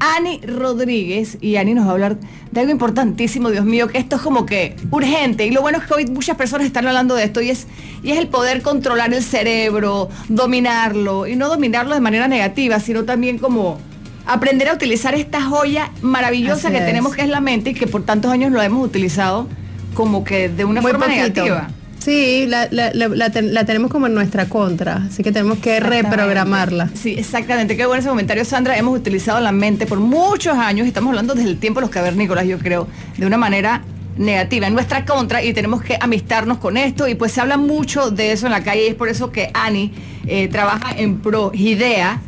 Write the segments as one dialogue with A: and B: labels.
A: Ani Rodríguez y Ani nos va a hablar de algo importantísimo, Dios mío, que esto es como que urgente. Y lo bueno es que hoy muchas personas están hablando de esto y es, y es el poder controlar el cerebro, dominarlo y no dominarlo de manera negativa, sino también como aprender a utilizar esta joya maravillosa que tenemos que es la mente y que por tantos años lo hemos utilizado como que de una forma negativa.
B: Sí, la, tenemos como en nuestra contra, así que tenemos que reprogramarla.
A: Sí, exactamente. Qué bueno ese comentario, Sandra. Hemos utilizado la mente por muchos años, estamos hablando desde el tiempo de los cavernícolas, yo creo, de una manera negativa en nuestra contra y tenemos que amistarnos con esto y pues se habla mucho de eso en la calle y es por eso que Ani eh, trabaja en Pro Idea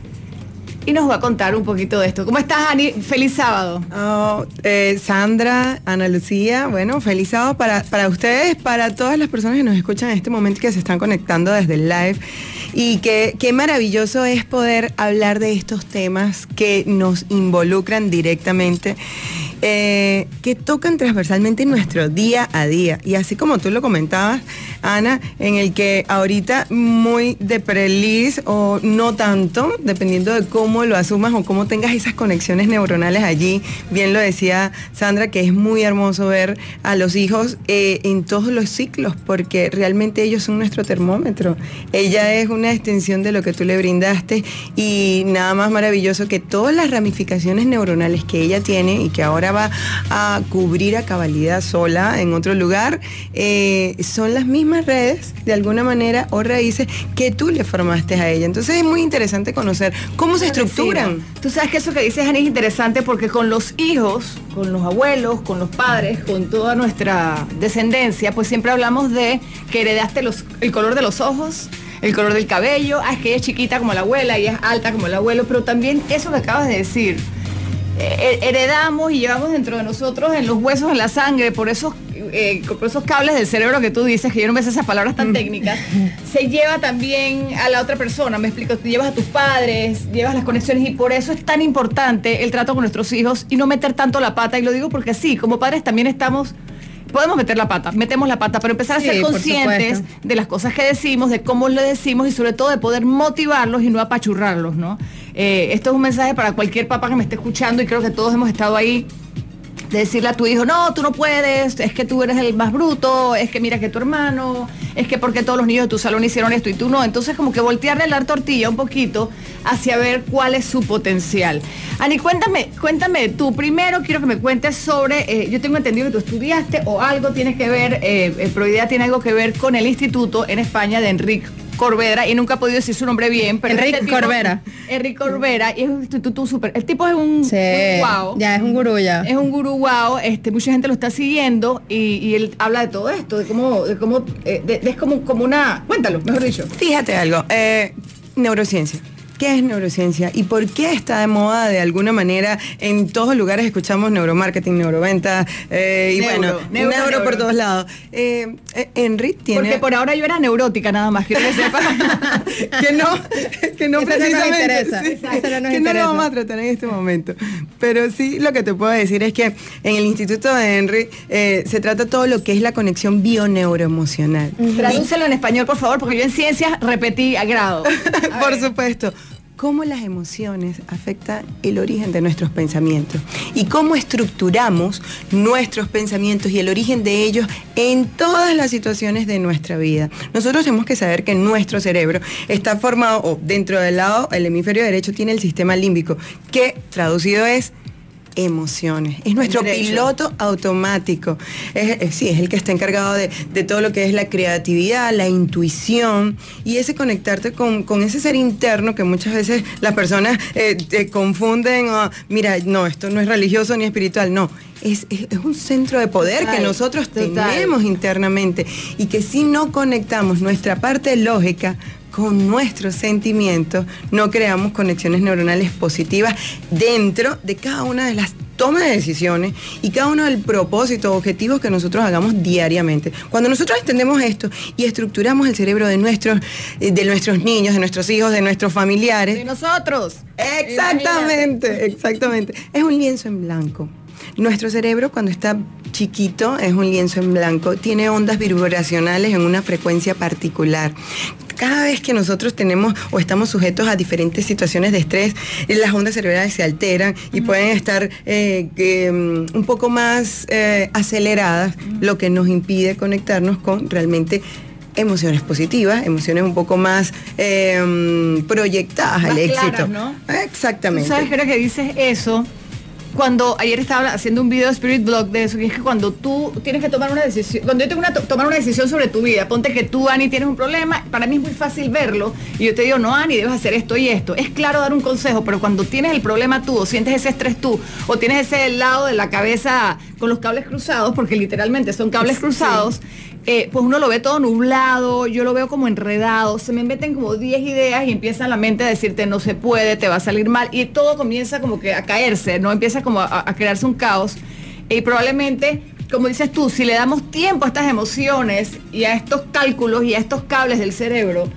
A: y nos va a contar un poquito de esto. ¿Cómo estás, Ani? Feliz sábado.
C: Oh, eh, Sandra, Ana Lucía, bueno, feliz sábado para, para ustedes, para todas las personas que nos escuchan en este momento y que se están conectando desde el live. Y que qué maravilloso es poder hablar de estos temas que nos involucran directamente eh, que tocan transversalmente nuestro día a día. Y así como tú lo comentabas, Ana, en el que ahorita muy de prelis o no tanto, dependiendo de cómo lo asumas o cómo tengas esas conexiones neuronales allí, bien lo decía Sandra, que es muy hermoso ver a los hijos eh, en todos los ciclos, porque realmente ellos son nuestro termómetro. Ella es una extensión de lo que tú le brindaste y nada más maravilloso que todas las ramificaciones neuronales que ella tiene y que ahora va a cubrir a cabalidad sola en otro lugar, eh, son las mismas redes, de alguna manera, o raíces que tú le formaste a ella. Entonces es muy interesante conocer cómo se estructuran.
A: Tú sabes que eso que dices, Ani, es interesante porque con los hijos, con los abuelos, con los padres, con toda nuestra descendencia, pues siempre hablamos de que heredaste los, el color de los ojos, el color del cabello, ah, es que ella es chiquita como la abuela y es alta como el abuelo, pero también eso que acabas de decir, heredamos y llevamos dentro de nosotros en los huesos, en la sangre, por esos, eh, por esos cables del cerebro que tú dices, que yo no me sé esas palabras tan mm. técnicas, se lleva también a la otra persona, me explico, te llevas a tus padres, llevas las conexiones y por eso es tan importante el trato con nuestros hijos y no meter tanto la pata, y lo digo porque sí, como padres también estamos podemos meter la pata, metemos la pata, pero empezar a ser conscientes de las cosas que decimos, de cómo le decimos y sobre todo de poder motivarlos y no apachurrarlos, ¿no? Eh, esto es un mensaje para cualquier papá que me esté escuchando y creo que todos hemos estado ahí de decirle a tu hijo, no, tú no puedes, es que tú eres el más bruto, es que mira que tu hermano, es que porque todos los niños de tu salón hicieron esto y tú no. Entonces como que voltearle la tortilla un poquito hacia ver cuál es su potencial. Ani, cuéntame, cuéntame tú, primero quiero que me cuentes sobre, eh, yo tengo entendido que tú estudiaste o algo tiene que ver, eh, eh tiene algo que ver con el instituto en España de Enrique Corbera y nunca he podido decir su nombre bien, pero
B: Enrique este Corbera.
A: Enrique Corbera y es un instituto súper. El tipo es un,
B: sí, Ya es un gurú ya.
A: Es un gurú wow, este, mucha gente lo está siguiendo y, él habla de todo esto, de cómo, de cómo, eh, es como, como una. Cuéntalo, mejor dicho.
C: Fíjate algo, eh, neurociencia. ¿Qué es neurociencia y por qué está de moda de alguna manera? En todos lugares escuchamos neuromarketing, neuroventa eh, y bueno, neuro, por todos lados. Eh, eh tiene...
A: Porque por ahora yo era neurótica nada más, quiero que sepa.
C: que no, que no precisamente... que no lo vamos a tratar en este momento. Pero sí lo que te puedo decir es que en el Instituto de Henry eh, se trata todo lo que es la conexión bioneuroemocional.
A: Tradúcelo en español, por favor, porque yo en ciencias repetí a grado.
C: por supuesto cómo las emociones afectan el origen de nuestros pensamientos y cómo estructuramos nuestros pensamientos y el origen de ellos en todas las situaciones de nuestra vida. Nosotros tenemos que saber que nuestro cerebro está formado, o dentro del lado, el hemisferio derecho tiene el sistema límbico, que traducido es emociones. Es nuestro piloto automático. Es, sí, es el que está encargado de, todo lo que es la creatividad, la intuición y ese conectarte con, ese ser interno que muchas veces las personas eh, confunden. mira, no, esto no es religioso ni espiritual. No, es, un centro de poder que nosotros tenemos internamente y que si no conectamos nuestra parte lógica con nuestros sentimientos no creamos conexiones neuronales positivas dentro de cada una de las toma de decisiones y cada uno del propósito, objetivos que nosotros hagamos diariamente. Cuando nosotros entendemos esto y estructuramos el cerebro de nuestros, de nuestros niños, de nuestros hijos, de nuestros familiares.
A: De nosotros.
C: Exactamente, exactamente. Es un lienzo en blanco. Nuestro cerebro cuando está chiquito es un lienzo en blanco, tiene ondas vibracionales en una frecuencia particular cada vez que nosotros tenemos o estamos sujetos a diferentes situaciones de estrés, las ondas cerebrales se alteran y pueden estar eh, mm, un poco más eh, aceleradas, lo que nos impide conectarnos con realmente emociones positivas, emociones un poco más mm, proyectadas al éxito.
A: ¿no?
C: Exactamente.
A: ¿Tú ¿Sabes qué que dices eso? Cuando ayer estaba haciendo un video de Spirit Blog de eso, y es que cuando tú tienes que tomar una decisión, cuando yo tengo que tomar una decisión sobre tu vida, ponte que tú, Ani, tienes un problema, para mí es muy fácil verlo, y yo te digo, no, Ani, debes hacer esto y esto. Es claro dar un consejo, pero cuando tienes el problema tú, o sientes ese estrés tú, o tienes ese lado de la cabeza con los cables cruzados, porque literalmente son cables cruzados, eh, pues uno lo ve todo nublado, yo lo veo como enredado, se me meten como 10 ideas y empieza la mente a decirte no se puede, te va a salir mal, y todo comienza como que a caerse, ¿no? Empieza como a, a crearse un caos. Y probablemente, como dices tú, si le damos tiempo a estas emociones y a estos cálculos y a estos cables del cerebro,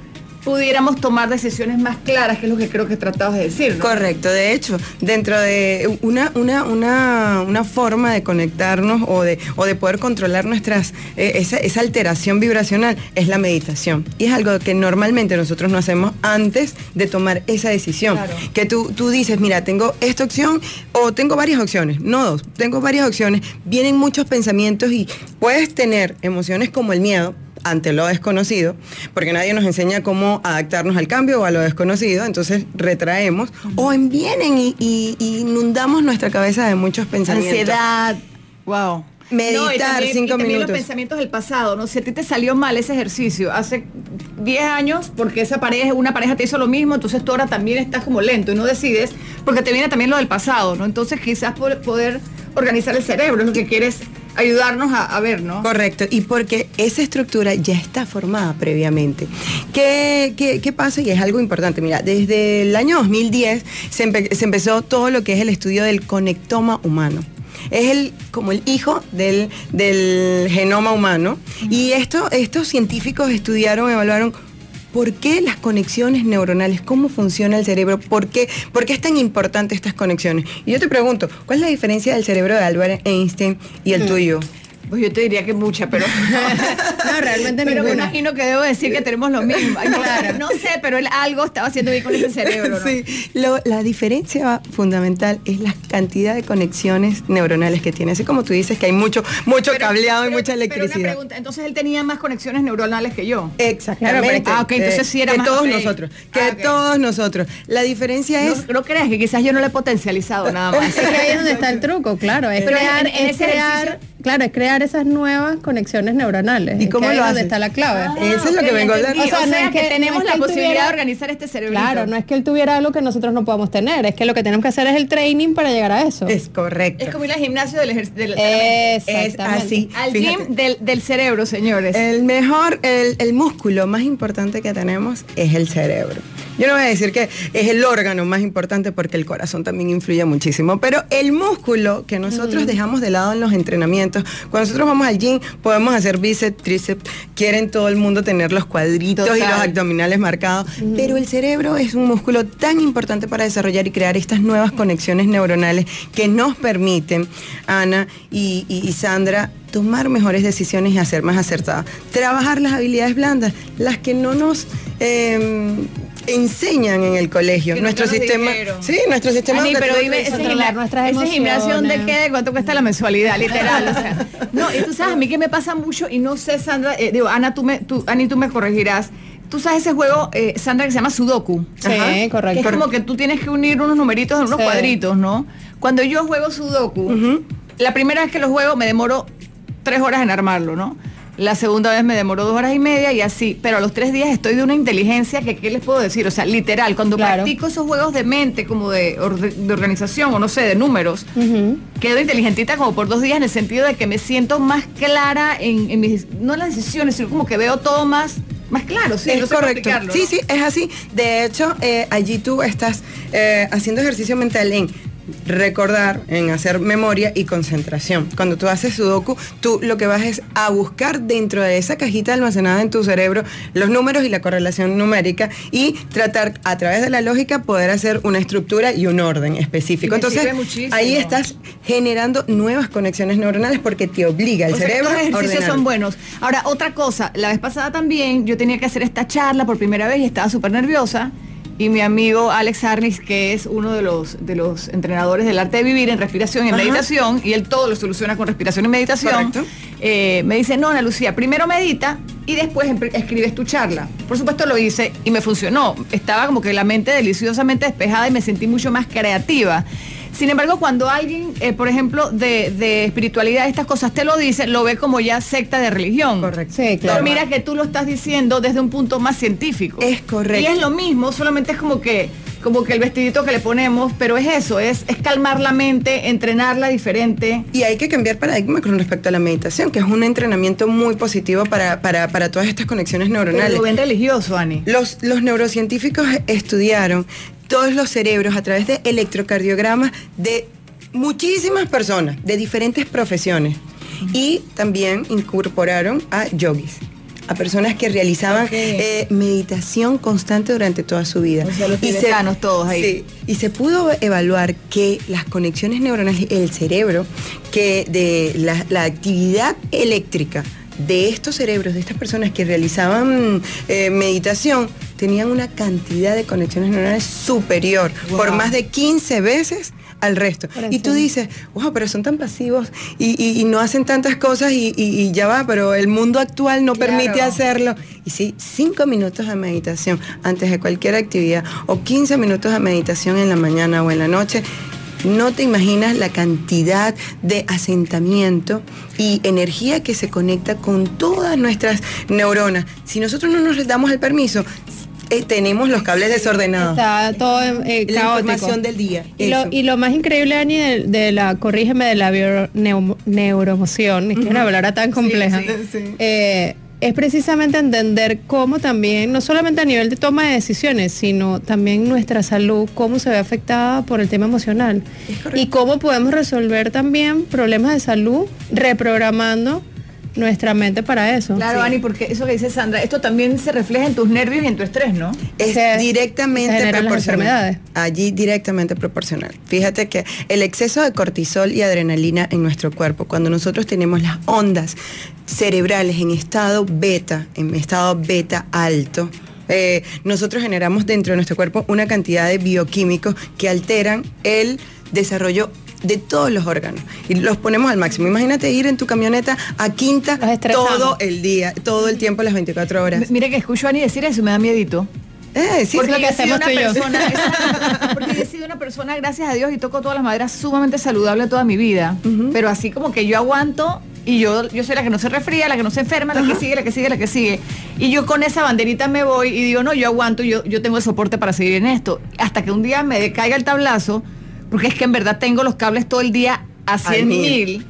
A: pudiéramos tomar decisiones más claras, que es lo que creo que tratabas de decir.
C: Correcto, de hecho, dentro de una, una, una, una forma de conectarnos o de, o de poder controlar nuestras, eh, esa, esa, alteración vibracional es la meditación. Y es algo que normalmente nosotros no hacemos antes de tomar esa decisión. Claro. Que tú, tú dices, mira, tengo esta opción o tengo varias opciones, no dos, tengo varias opciones, vienen muchos pensamientos y puedes tener emociones como el miedo, ante lo desconocido, porque nadie nos enseña cómo adaptarnos al cambio o a lo desconocido, entonces retraemos o vienen y, y, y inundamos nuestra cabeza de muchos pensamientos.
A: Ansiedad, wow
C: meditar no, también, cinco
A: y
C: minutos.
A: los pensamientos del pasado, ¿no? Si a ti te salió mal ese ejercicio hace 10 años, porque esa pareja, una pareja te hizo lo mismo, entonces tú ahora también estás como lento y no decides, porque te viene también lo del pasado, ¿no? Entonces quizás poder organizar el cerebro es lo que quieres ayudarnos a, ver, ¿no?
C: Correcto, y porque esa estructura ya está formada previamente. ¿Qué, qué, qué pasa? Y es algo importante, mira, desde el año 2010 se, se empezó todo lo que es el estudio del conectoma humano es el, como el hijo del, del genoma humano. Y esto, estos científicos estudiaron, evaluaron por qué las conexiones neuronales, cómo funciona el cerebro, por qué, por qué es tan importante estas conexiones. Y yo te pregunto, ¿cuál es la diferencia del cerebro de Albert Einstein y el -huh. tuyo?
A: Pues yo te diría que mucha, pero.
B: no, realmente
A: Pero me imagino que debo decir que tenemos lo mismo. Claro. No sé, pero él algo estaba haciendo bien con ese cerebro. ¿no?
C: Sí, lo, la diferencia fundamental es la cantidad de conexiones neuronales que tiene. Así como tú dices que hay mucho, mucho
A: pero,
C: cableado
A: pero,
C: y mucha electricidad.
A: Pero una pregunta, entonces él tenía más conexiones neuronales que yo.
C: Exactamente.
A: Claro, ah, ok, entonces sí era
C: que
A: más.
C: todos
A: okay.
C: nosotros. Que
A: ah, okay.
C: todos nosotros. La diferencia es.
A: No, no creas que quizás yo no lo he potencializado nada más.
B: es que ahí es donde está el truco, claro. Es
A: pero
B: crear,
A: en, en
B: es crear claro, es crear esas nuevas conexiones neuronales.
C: ¿Y cómo
B: es
C: lo
B: donde
C: hace?
B: está la clave.
C: Ah, Eso es lo que vengo a hablar.
A: O sea, o sea, no es que, que tenemos no es que la posibilidad tuviera, de organizar este cerebro.
B: Claro, no es que él tuviera algo que nosotros no podamos tener, es que lo que tenemos que hacer es el training para llegar a eso.
C: Es correcto.
A: Es como ir al gimnasio del ejercicio.
C: Es así.
A: Al fíjate. gym del, del, cerebro, señores.
C: El mejor, el, el músculo más importante que tenemos es el cerebro. Yo no voy a decir que es el órgano más importante porque el corazón también influye muchísimo, pero el músculo que nosotros dejamos de lado en los entrenamientos, cuando nosotros vamos al gym podemos hacer bíceps, tríceps, quieren todo el mundo tener los cuadritos Total. y los abdominales marcados, pero el cerebro es un músculo tan importante para desarrollar y crear estas nuevas conexiones neuronales que nos permiten, Ana y, y, y Sandra, tomar mejores decisiones y hacer más acertadas. Trabajar las habilidades blandas, las que no nos eh, enseñan en el colegio.
A: Que
C: nuestro sistema.
A: Dijeron.
C: Sí, nuestro sistema.
A: Ani, pero dime, ese,
B: nuestras
A: ese gimnasio donde queda, cuánto cuesta la mensualidad, literal. o sea, no, y tú sabes, a mí que me pasa mucho, y no sé, Sandra, eh, digo, Ana, tú me, tú, Ani, tú me corregirás. Tú sabes ese juego, eh, Sandra, que se llama Sudoku.
B: Sí, Ajá, correcto.
A: Que es como que tú tienes que unir unos numeritos en unos sí. cuadritos, ¿no? Cuando yo juego Sudoku, uh -huh. la primera vez que lo juego me demoro tres horas en armarlo, ¿no? La segunda vez me demoró dos horas y media y así, pero a los tres días estoy de una inteligencia que, ¿qué les puedo decir? O sea, literal, cuando claro. practico esos juegos de mente, como de, de organización o no sé, de números, uh -huh. quedo inteligentita como por dos días en el sentido de que me siento más clara en, en mis, no en las decisiones, sino como que veo todo más más claro, sí,
C: es
A: no
C: correcto. Sí, sí, es así. De hecho, eh, allí tú estás eh, haciendo ejercicio mental en recordar, en hacer memoria y concentración. Cuando tú haces sudoku, tú lo que vas es a buscar dentro de esa cajita almacenada en tu cerebro los números y la correlación numérica y tratar a través de la lógica poder hacer una estructura y un orden específico. Entonces, ahí estás generando nuevas conexiones neuronales porque te obliga el
A: O sea,
C: cerebro
A: estos ejercicios
C: ordenar.
A: son buenos. Ahora, otra cosa, la vez pasada también yo tenía que hacer esta charla por primera vez y estaba súper nerviosa. Y mi amigo Alex Arnis, que es uno de los, de los entrenadores del arte de vivir en respiración y en
C: Ajá.
A: meditación, y él todo lo soluciona con respiración y meditación, eh, me dice, no, Ana Lucía, primero medita y después escribes tu charla. Por supuesto lo hice y me funcionó. Estaba como que la mente deliciosamente despejada y me sentí mucho más creativa. Sin embargo, cuando alguien, eh, por ejemplo, de, de espiritualidad, estas cosas te lo dice, lo ve como ya secta de religión.
C: Correcto.
B: Sí, claro.
A: Pero mira que tú lo estás diciendo desde un punto más científico.
C: Es correcto.
A: Y es lo mismo, solamente es como que, como que el vestidito que le ponemos, pero es eso, es, es calmar la mente, entrenarla diferente.
C: Y hay que cambiar paradigma con respecto a la meditación, que es un entrenamiento muy positivo para, para, para todas estas conexiones
A: Pero
C: neuronales.
A: lo ven religioso, Ani.
C: Los, los neurocientíficos estudiaron todos los cerebros a través de electrocardiogramas de muchísimas personas, de diferentes profesiones. Y también incorporaron a yogis, a personas que realizaban eh, meditación constante durante toda su vida.
A: O sea, los
C: Y se-
A: todos ahí.
C: Sí, y se pudo evaluar que las conexiones neuronales, el cerebro, que de la, la actividad eléctrica de estos cerebros, de estas personas que realizaban eh, meditación, tenían una cantidad de conexiones neuronales superior,
A: Wow.
C: por más de 15 veces al resto. Y tú dices, wow, pero son tan pasivos y, y- y no hacen tantas cosas y, ya va, pero el mundo actual no
A: Claro.
C: permite hacerlo. Y sí, cinco minutos de meditación antes de cualquier actividad o 15 minutos de meditación en la mañana o en la noche. No te imaginas la cantidad de asentamiento y energía que se conecta con todas nuestras neuronas. Si nosotros no nos damos el permiso, eh, tenemos los cables desordenados.
B: Está todo eh,
C: la
B: caótico.
C: información del día.
B: Y lo,
C: eso.
B: y lo más increíble, Ani, de, de la, corrígeme, de la bio- neu- neuroemoción, es que es una palabra tan compleja,
C: sí, sí.
B: eh, es precisamente entender cómo también, no solamente a nivel de toma de decisiones, sino también nuestra salud, cómo se ve afectada por el tema emocional. Y cómo podemos resolver también problemas de salud reprogramando nuestra mente para eso.
A: Claro,
C: Sí.
A: Ani, porque eso que dice Sandra, esto también se refleja en tus nervios y en tu estrés, ¿no?
C: Es
B: se-
C: directamente
B: se
C: proporcional.
B: enfermedades.
C: Allí directamente proporcional. Fíjate que el exceso de cortisol y adrenalina en nuestro cuerpo, cuando nosotros tenemos las ondas cerebrales en estado beta, en estado beta alto, eh, nosotros generamos dentro de nuestro cuerpo una cantidad de bioquímicos que alteran el desarrollo de todos los órganos y los ponemos al máximo. Imagínate ir en tu camioneta a quinta todo el día, todo el tiempo, las 24 horas.
A: M- Mira que escucho a Ani decir eso me da miedito.
C: Eh, sí,
B: Porque lo que
A: yo he sido
B: hacemos tú y
A: una
B: yo.
A: persona, porque yo he sido una persona, gracias a Dios, y toco todas las maderas sumamente saludable toda mi vida. Pero así como que yo aguanto y yo, yo soy la que no se resfría, la que no se enferma, la que sigue, la que sigue, la que sigue. Y yo con esa banderita me voy y digo, no, yo aguanto, yo, yo tengo el soporte para seguir en esto. Hasta que un día me caiga el tablazo, porque es que en verdad tengo los cables todo el día a 100
C: mil.
A: mil.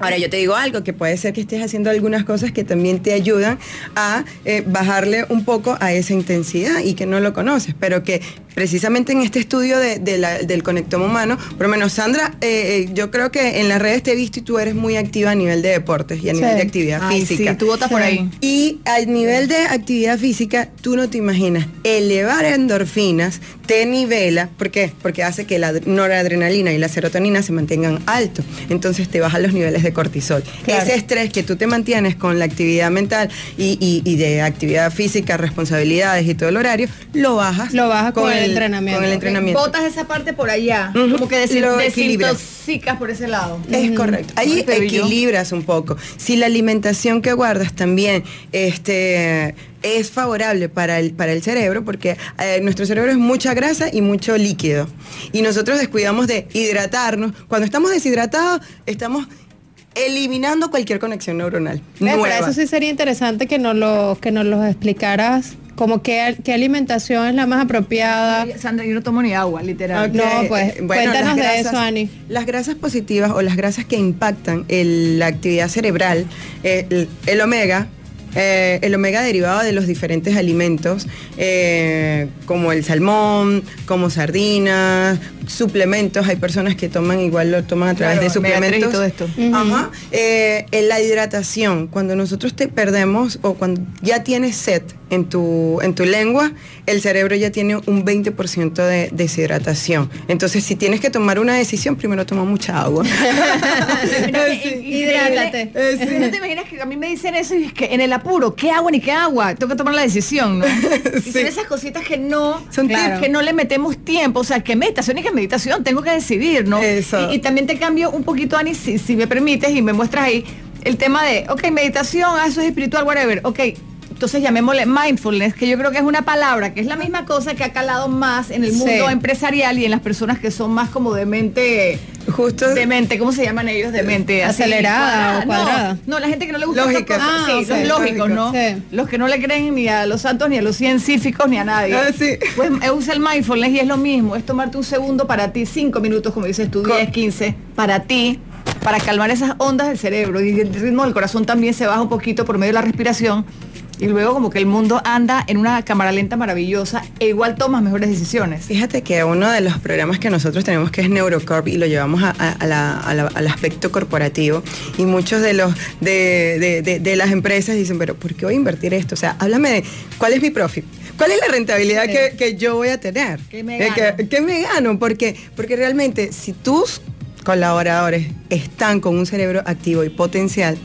C: Ahora yo te digo algo, que puede ser que estés haciendo algunas cosas que también te ayudan a eh, bajarle un poco a esa intensidad y que no lo conoces, pero que precisamente en este estudio de- de la- del conectoma humano, por lo menos Sandra, eh, eh, yo creo que en las redes te he visto y tú eres muy activa a nivel de deportes y a nivel
B: Sí.
C: de actividad
A: Ay,
C: física.
A: sí, tú votas por ahí.
C: Y al nivel de actividad física, tú no te imaginas elevar endorfinas te nivela, ¿por qué? Porque hace que la noradrenalina y la serotonina se mantengan altos, entonces te bajan los niveles de cortisol.
B: Claro.
C: Ese estrés que tú te mantienes con la actividad mental y, y- y de actividad física, responsabilidades y todo el horario, lo bajas.
B: Lo bajas con el entrenamiento.
C: Con el entrenamiento.
A: Botas esa parte por allá, como que desin-
C: Lo
A: desintoxicas por ese lado.
C: Es correcto. Ahí
A: Ay, pero yo-
C: equilibras un poco. Si la alimentación que guardas también este, es favorable para el, para el cerebro, porque eh, nuestro cerebro es mucha grasa y mucho líquido. Y nosotros descuidamos de hidratarnos. Cuando estamos deshidratados, estamos eliminando cualquier conexión neuronal. Nueva.
B: Pero eso sí sería interesante que nos lo, que nos lo explicaras, como qué, qué alimentación es la más apropiada.
A: Sandra, yo no tomo ni agua, literal.
C: Ok,
B: No, pues,
C: eh,
B: cuéntanos de eso, Ani.
C: Las grasas positivas o las grasas que impactan el- la actividad cerebral, eh, el, el omega, eh, el omega derivado de los diferentes alimentos, eh, como el salmón, como sardinas, suplementos. Hay personas que toman igual lo toman a través
A: Claro,
C: de
A: tres y
C: suplementos.
A: todo esto.
C: Ajá. Eh, en la hidratación, cuando nosotros te perdemos o cuando ya tienes sed en tu, en tu lengua, el cerebro ya tiene un 20% de deshidratación. Entonces, si tienes que tomar una decisión, primero toma mucha agua.
B: Hidrátate.
A: Eh, ¿No te imaginas que a mí me dicen eso y es que en el apuro, ¿qué agua ni qué agua? Tengo que tomar la decisión, ¿no? Y son esas cositas que no,
C: Son
A: claro, que no le metemos tiempo. O sea, que meditación y que meditación, tengo que decidir, ¿no?
C: Eso.
A: Y, y también te cambio un poquito, Ani, si, si me permites y me muestras ahí el tema de, ok, meditación, ah, eso es espiritual, whatever. Ok, entonces llamémosle mindfulness, que yo creo que es una palabra, que es la misma cosa que ha calado más en el
B: Sí.
A: mundo empresarial y en las personas que son más como de mente...
C: Justo.
A: De mente, ¿cómo se llaman ellos? De mente
B: Acelerada o cuadrada.
A: No, no, la gente que no le gusta
C: Lógica.
B: Ah,
A: sí, los lógicos, ¿no?
B: Sí.
A: Los que no le creen ni a los santos, ni a los científicos, ni a nadie.
C: Ah, sí.
A: Pues eh, usa el mindfulness y es lo mismo, es tomarte un segundo para ti, cinco minutos, como dices tú,
C: Co-
A: 10, 15, para ti, para calmar esas ondas del cerebro. Y el ritmo del corazón también se baja un poquito por medio de la respiración. Y luego como que el mundo anda en una cámara lenta maravillosa e igual tomas mejores decisiones.
C: Fíjate que uno de los programas que nosotros tenemos que es Neurocorp y lo llevamos a- a- a la- a la- al aspecto corporativo y muchos de los de, de- de- de las empresas dicen, pero ¿por qué voy a invertir esto? O sea, háblame de cuál es mi profit, cuál es la rentabilidad
B: Sí.
C: que, que yo voy a tener,
A: ¿Qué me
C: Eh,
A: gano?
C: que- ¿qué me gano? Porque, porque realmente si tus colaboradores están con un cerebro activo y potencial,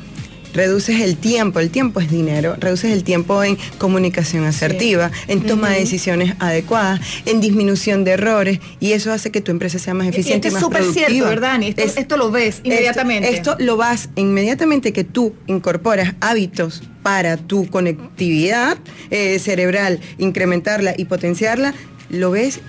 C: reduces el tiempo, el tiempo es dinero, reduces el tiempo en comunicación asertiva, en toma de decisiones adecuadas, en disminución de errores y eso hace que tu empresa sea más eficiente y,
A: esto es
C: más
A: súper cierto, ¿verdad? Esto- esto lo ves
C: esto-
A: inmediatamente.
C: Esto, lo vas inmediatamente que tú incorporas hábitos para tu conectividad eh, cerebral, incrementarla y potenciarla, lo ves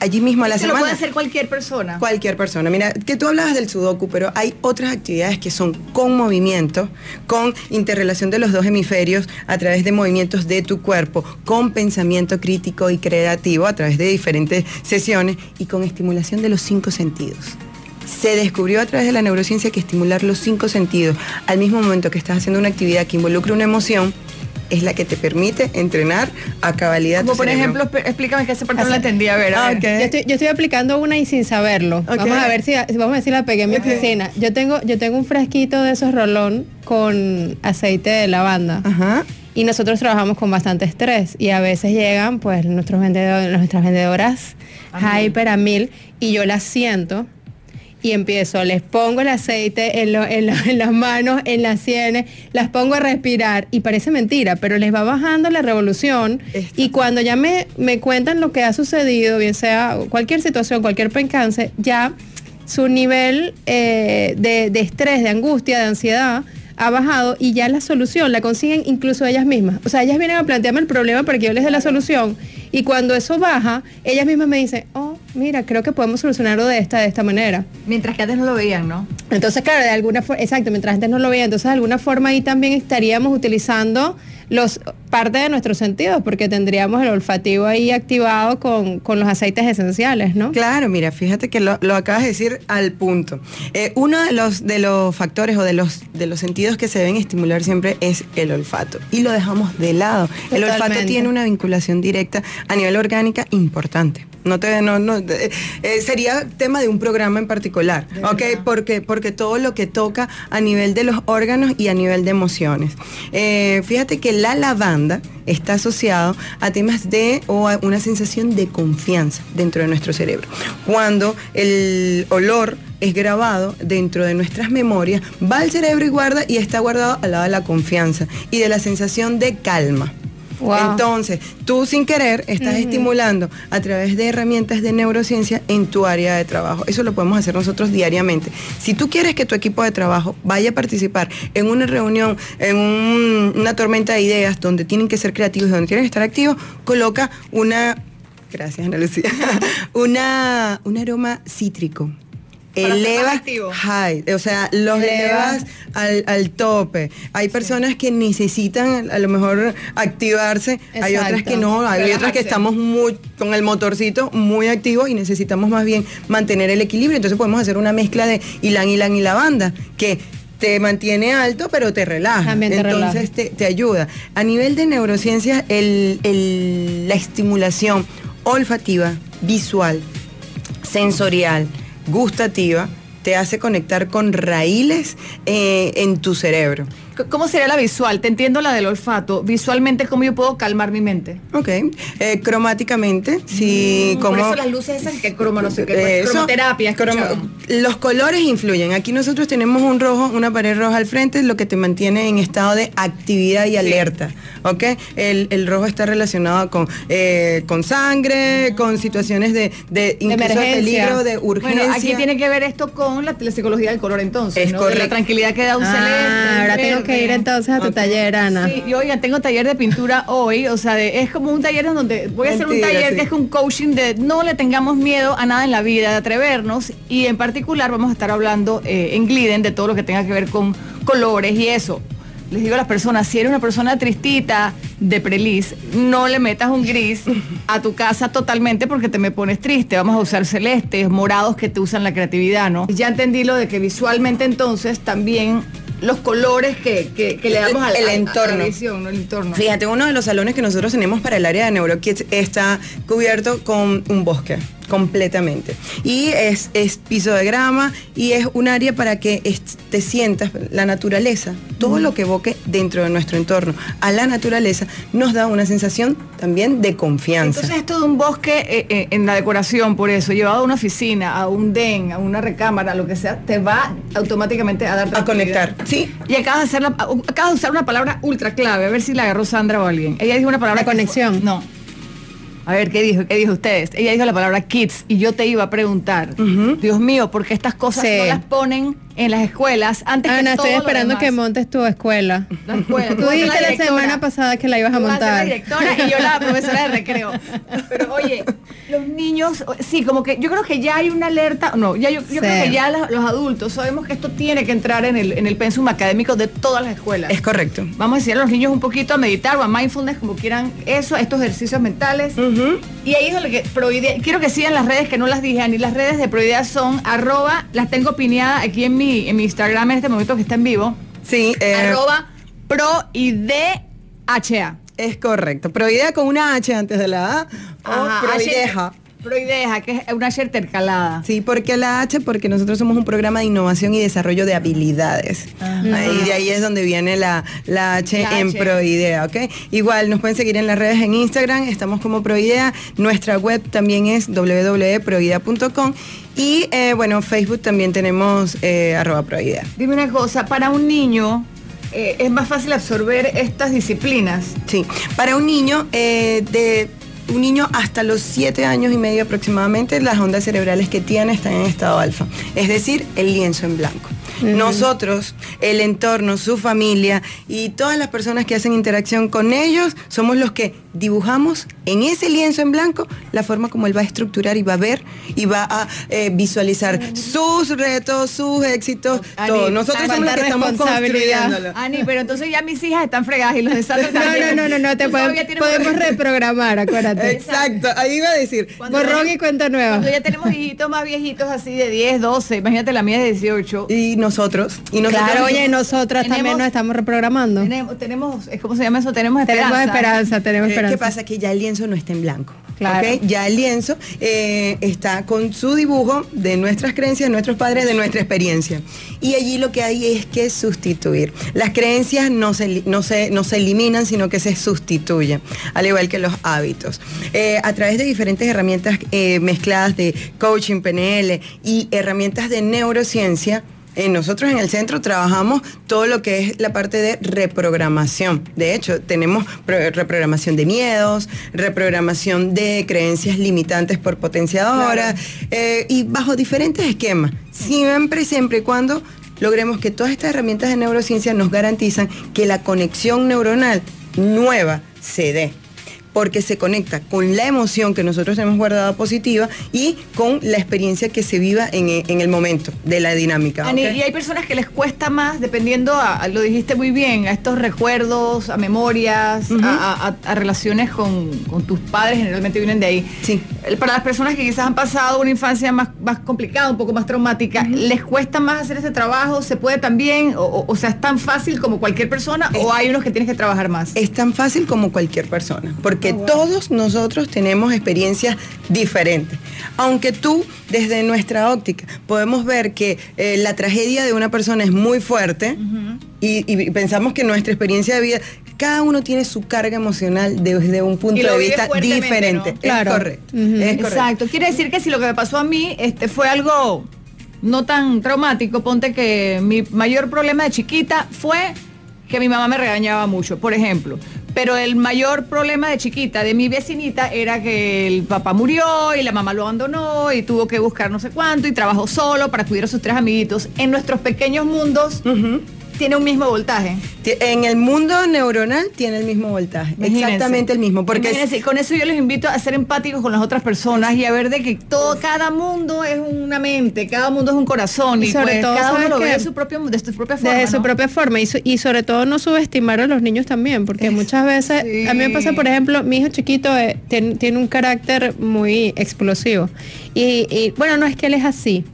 C: allí mismo a la
A: Esto lo
C: semana.
A: puede hacer cualquier persona.
C: Cualquier persona. Mira, que tú hablabas del sudoku, pero hay otras actividades que son con movimiento, con interrelación de los dos hemisferios a través de movimientos de tu cuerpo, con pensamiento crítico y creativo a través de diferentes sesiones y con estimulación de los cinco sentidos. Se descubrió a través de la neurociencia que estimular los cinco sentidos al mismo momento que estás haciendo una actividad que involucra una emoción es la que te permite entrenar a cabalidad
A: Como
C: tu
A: por
C: cerebro.
A: ejemplo, explícame que esa parte no la entendí. A ver, a
C: Ah,
A: ver.
C: ok.
B: Yo estoy, yo estoy aplicando una y sin saberlo. Vamos a ver si, vamos a ver si la pegué en mi
C: Ok.
B: oficina. Yo tengo, yo tengo un frasquito de esos rolón con aceite de lavanda.
C: Ajá.
B: Y nosotros trabajamos con bastante estrés y a veces llegan pues nuestros vendedores, nuestras vendedoras
A: A mil.
B: hyper a mil y yo las siento y empiezo, les pongo el aceite en, lo- en lo- en las manos, en las sienes, las pongo a respirar y parece mentira, pero les va bajando la revolución y cuando ya me, me cuentan lo que ha sucedido, bien sea cualquier situación, cualquier percance, ya su nivel eh, de, de estrés, de angustia, de ansiedad ha bajado y ya la solución la consiguen incluso ellas mismas. O sea, ellas vienen a plantearme el problema para que yo les dé la solución y cuando eso baja, ellas mismas me dicen, oh, mira, creo que podemos solucionarlo de esta, de esta manera.
A: Mientras que antes no lo veían, ¿no?
B: Entonces, claro, de alguna forma, exacto, mientras antes no lo veía, entonces de alguna forma ahí también estaríamos utilizando los parte de nuestros sentidos, porque tendríamos el olfativo ahí activado con, con los aceites esenciales, ¿no?
C: Claro, mira, fíjate que lo, lo acabas de decir al punto. Eh, uno de los, de los factores o de los, de los sentidos que se deben estimular siempre es el olfato. Y lo dejamos de lado. El olfato tiene una vinculación directa a nivel orgánica importante. No te, no, no, eh, eh, sería tema de un programa en particular, ¿ok? Porque, porque todo lo que toca a nivel de los órganos y a nivel de emociones. Eh, fíjate que la lavanda está asociado a temas de o a una sensación de confianza dentro de nuestro cerebro. Cuando el olor es grabado dentro de nuestras memorias, va al cerebro y guarda y está guardado al lado de la confianza y de la sensación de calma.
B: Wow.
C: Entonces, tú sin querer estás estimulando a través de herramientas de neurociencia en tu área de trabajo. Eso lo podemos hacer nosotros diariamente. Si tú quieres que tu equipo de trabajo vaya a participar en una reunión, en un- una tormenta de ideas donde tienen que ser creativos y donde tienen que estar activos, coloca una, gracias Ana Lucía, una, un aroma cítrico. Elevas high, o sea, los
B: Elevas.
C: elevas al, al tope. Hay personas que necesitan a lo mejor activarse, hay otras que no, hay otras que estamos muy con el motorcito muy activo y necesitamos más bien mantener el equilibrio. Entonces podemos hacer una mezcla de ylang, ylang y lavanda que te mantiene alto, pero te relaja.
B: También te
C: Entonces te, te ayuda. A nivel de neurociencia, el- el- la estimulación olfativa, visual, sensorial, gustativa, te hace conectar con raíles eh, en tu cerebro.
A: ¿Cómo sería la visual? Te entiendo la del olfato. Visualmente, ¿cómo yo puedo calmar mi mente?
C: Ok. Eh, cromáticamente, sí,
A: Mm, Por
C: como...
A: eso las luces esas que cromo, no sé qué. pues,
C: Eso,
A: cromoterapia.
C: cromo- los colores influyen. Aquí nosotros tenemos un rojo, una pared roja al frente, lo que te mantiene en estado de actividad y alerta. ¿Ok? El, el rojo está relacionado con, eh, con sangre, con situaciones de, de incluso de peligro, de urgencia.
A: Bueno, aquí tiene que ver esto con la, la psicología del color entonces,
C: Es
A: ¿no? De la
C: correcto.
A: tranquilidad que da un
B: Ah,
A: celeste.
B: ahora tengo que ir entonces a tu taller, Ana.
A: Sí, y oigan, tengo taller de pintura hoy, o sea, de- es como un taller en donde voy a hacer un taller
C: sí.
A: que es un coaching de no le tengamos miedo a nada en la vida, de atrevernos, y en particular vamos a estar hablando eh, en Gliden de todo lo que tenga que ver con colores y eso. Les digo a las personas, si eres una persona tristita de prelis, no le metas un gris a tu casa totalmente porque te me pones triste. Vamos a usar celestes, morados que te usan la creatividad, ¿no? Ya entendí lo de que visualmente entonces también los colores que, que- que le damos al,
C: El
A: al- a la
C: entorno.
A: visión, ¿no? El entorno.
C: Fíjate, uno de los salones que nosotros tenemos para el área de NeuroKids está cubierto con un bosque completamente. Y es, es piso de grama y es un área para que es- te sientas la naturaleza, todo lo que evoque dentro de nuestro entorno a la naturaleza nos da una sensación también de confianza.
A: Entonces esto de un bosque eh, eh, en la decoración, por eso, llevado a una oficina, a un den, a una recámara, a lo que sea, te va automáticamente a dar
C: a conectar. Sí,
A: Y acabas de, hacer la- acabas de usar una palabra ultra clave, a ver si la agarró Sandra o alguien. Ella dijo una palabra...
B: La conexión.
A: fue- no. A ver, ¿qué dijo? ¿Qué dijo ustedes? Ella dijo la palabra kids y yo te iba a preguntar, Dios mío, ¿por qué estas cosas
B: Sí.
A: no las ponen en las escuelas antes que
B: Ana,
A: todo
B: estoy
A: lo
B: esperando que montes tu escuela.
A: La escuela.
B: Tú dijiste la semana pasada que la ibas a
A: Tú vas ser la
B: montar.
A: directora y yo la profesora de recreo. Pero oye, los niños, sí, como que yo creo que ya hay una alerta, no, ya yo, yo
B: Sí.
A: creo que ya los adultos sabemos que esto tiene que entrar en el, en el pensum académico de todas las escuelas.
C: es correcto.
A: Vamos a enseñar a los niños un poquito a meditar o a mindfulness, como quieran eso, estos ejercicios mentales. Y ahí es donde que Proidea, quiero que sigan las redes que no las dije, ni las redes de Proidea son arroba, las tengo pineadas aquí en mi, en mi Instagram en este momento que está en vivo,
C: Sí, eh,
A: arroba proidha.
C: es correcto. Proidea con una H antes de la A o proideja.
A: H- Proideja, que es una H intercalada.
C: Sí, porque la H, porque nosotros somos un programa de innovación y desarrollo de habilidades. Ahí, de ahí es donde viene la, la H
A: La
C: en
A: H.
C: Proidea, ¿ok? Igual nos pueden seguir en las redes en Instagram, estamos como Proidea. Nuestra web también es www.proidea.com. Y eh, bueno, Facebook también tenemos eh, arroba Proidea.
A: Dime una cosa, para un niño eh, es más fácil absorber estas disciplinas.
C: Sí, para un niño de un niño hasta los 7 años y medio aproximadamente, las ondas cerebrales que tiene están en estado alfa, es decir, el lienzo en blanco. Nosotros, el entorno, su familia y todas las personas que hacen interacción con ellos, somos los que dibujamos en ese lienzo en blanco la forma como él va a estructurar y va a ver y va a eh, visualizar sus retos, sus éxitos,
A: Ani,
C: todo. Nosotros somos los que estamos construyéndolo.
A: Ani, pero entonces ya mis hijas están fregadas y los de Sandra
B: No,
A: también.
B: no, no, no, no, te podemos, podemos reprogramar, acuérdate.
C: Exacto, ahí iba a decir.
A: Cuando
B: Borrón
A: ya-
B: y cuenta nueva.
A: Cuando ya tenemos hijitos más viejitos así de 10, 12, imagínate la mía de 18.
C: Y nosotros. Y nosotros
B: Claro, oye, nosotras
A: Tenemos-
B: también nos estamos reprogramando.
A: Tenemos, tenemos, ¿cómo se llama eso? Tenemos esperanza.
B: Tenemos esperanza, tenemos
C: Eh,
B: esperanza.
C: ¿Qué pasa? Que ya el lienzo no está en blanco. Ya el lienzo eh, está con su dibujo de nuestras creencias, de nuestros padres, de nuestra experiencia. Y allí lo que hay es que sustituir. Las creencias no se, no se, no se eliminan, sino que se sustituyen, al igual que los hábitos. Eh, a través de diferentes herramientas eh, mezcladas de coaching, PNL y herramientas de neurociencia, eh, nosotros en el centro trabajamos todo lo que es la parte de reprogramación. De hecho, tenemos pro- reprogramación de miedos, reprogramación de creencias limitantes por potenciadoras eh, y bajo diferentes esquemas. Siempre, siempre y cuando logremos que todas estas herramientas de neurociencia nos garantizan que la conexión neuronal nueva se dé porque se conecta con la emoción que nosotros tenemos guardada positiva y con la experiencia que se viva en, e- en el momento de la dinámica.
A: Ani, y hay personas que les cuesta más, dependiendo, a, lo dijiste muy bien, a estos recuerdos, a memorias, a, a- a- a relaciones con, con tus padres, generalmente vienen de ahí.
C: Sí.
A: para las personas que quizás han pasado una infancia más, más complicada, un poco más traumática, ¿les cuesta más hacer ese trabajo? ¿Se puede también? O, o sea, ¿es tan fácil como cualquier persona o hay unos que tienes que trabajar más?
C: Es tan fácil como cualquier persona, porque
A: Ah, wow.
C: todos nosotros tenemos experiencias diferentes. Aunque tú, desde nuestra óptica, podemos ver que eh, la tragedia de una persona es muy fuerte y, y pensamos que nuestra experiencia de vida, cada uno tiene su carga emocional desde un punto de vista diferente.
A: ¿no?
B: Claro.
C: Es correcto. Es correcto.
A: Exacto. Quiere decir que si lo que me pasó a mí este, fue algo no tan traumático, ponte que mi mayor problema de chiquita fue que mi mamá me regañaba mucho, por ejemplo. Pero el mayor problema de chiquita de mi vecinita era que el papá murió y la mamá lo abandonó y tuvo que buscar no sé cuánto y trabajó solo para cuidar a sus tres amiguitos. En nuestros pequeños mundos. Tiene un mismo voltaje.
C: En el mundo neuronal tiene el mismo voltaje,
A: Imagínense.
C: exactamente el mismo, porque
A: Imagínense, con eso yo les invito a ser empáticos con las otras personas y a ver de que todo, cada mundo es una mente, cada mundo es un corazón y,
B: Y sobre
A: pues,
B: todo,
A: cada uno
B: ¿sabes
A: lo ve de su, propio, de su propia forma.
B: Desde su
A: ¿no?
B: propia forma y, so- y sobre todo no subestimar a los niños también, porque muchas veces,
A: Sí.
B: a mí me pasa, por ejemplo, mi hijo chiquito eh, tiene, tiene un carácter muy explosivo. Y, y, bueno, no es que él es así.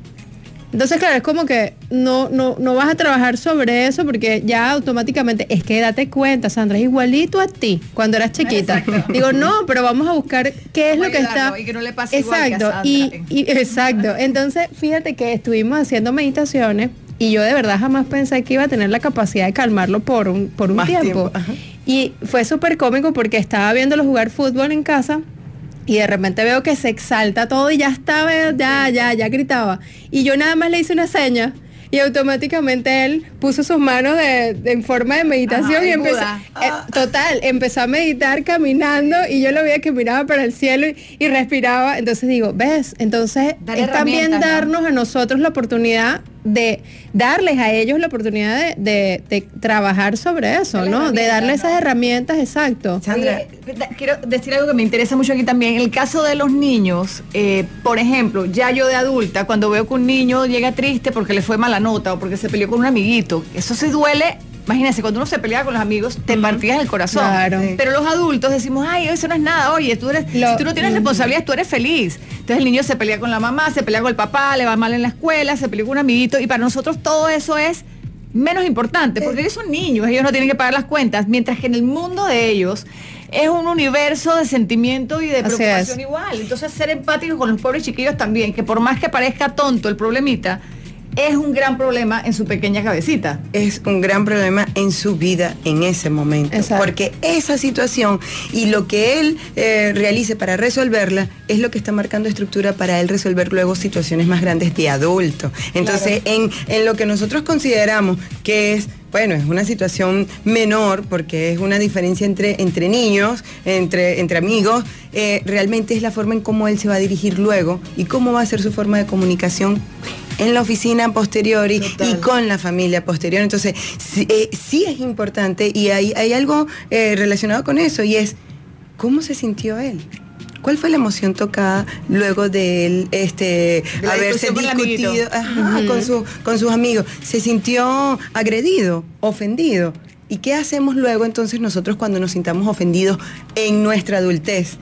B: Entonces, claro, es como que no, no, no vas a trabajar sobre eso porque ya automáticamente, es que date cuenta, Sandra, es igualito a ti cuando eras chiquita.
A: Exacto.
B: Digo, no, pero vamos a buscar qué es lo que
A: a
B: está.
A: y que no le pase igual que a
B: exacto,
A: Sandra.
B: y, y- exacto. Entonces, fíjate que estuvimos haciendo meditaciones y yo de verdad jamás pensé que iba a tener la capacidad de calmarlo por un, por un
C: Más
B: tiempo.
C: tiempo.
B: Y fue súper cómico porque estaba viéndolo jugar fútbol en casa y de repente veo que se exalta todo y ya estaba, ya, ya, ya gritaba. Y yo nada más le hice una seña. Y automáticamente él puso sus manos de, de- en forma de meditación
A: Ajá,
B: y empezó, eh, total, empezó a meditar caminando y yo lo veía que miraba para el cielo y, y respiraba. Entonces digo, ¿ves? Entonces es también darnos a nosotros la oportunidad de darles a ellos la oportunidad de, de- de trabajar sobre eso, ¿no? De darle esas herramientas, exacto.
C: Sandra,
A: Oye, da- quiero decir algo que me interesa mucho aquí también. En el caso de los niños, eh, por ejemplo, ya yo de adulta, cuando veo que un niño llega triste porque le fue mala nota o porque se peleó con un amiguito, eso se duele. Imagínense, cuando uno se pelea con los amigos, te partías el corazón.
B: Claro.
A: Pero los adultos decimos, ay, eso no es nada. Oye, tú eres,
B: Lo-
A: si tú no tienes
B: Ujú.
A: responsabilidades, tú eres feliz. Entonces el niño se pelea con la mamá, se pelea con el papá, le va mal en la escuela, se pelea con un amiguito. Y para nosotros todo eso es menos importante, porque ellos son niños, ellos no tienen que pagar las cuentas, mientras que en el mundo de ellos es un universo de sentimiento y de preocupación igual. Entonces ser empáticos con los pobres chiquillos también, que por más que parezca tonto el problemita, es un gran problema en su pequeña cabecita.
C: es un gran problema en su vida en ese momento.
B: Exacto.
C: Porque esa situación y lo que él eh, realice para resolverla es lo que está marcando estructura para él resolver luego situaciones más grandes de adulto. Entonces, en, en lo que nosotros consideramos que es bueno, es una situación menor porque es una diferencia entre, entre niños, entre, entre amigos. eh, realmente es la forma en cómo él se va a dirigir luego y cómo va a ser su forma de comunicación en la oficina posterior y,
A: Total.
C: y con la familia posterior. Entonces, sí, eh, sí es importante y hay, hay algo eh, relacionado con eso y es cómo se sintió él. ¿Cuál fue la emoción tocada luego de él este,
A: De
C: haberse discutido con, su- con sus amigos? Se sintió agredido, ofendido. ¿Y qué hacemos luego entonces nosotros cuando nos sintamos ofendidos en nuestra adultez?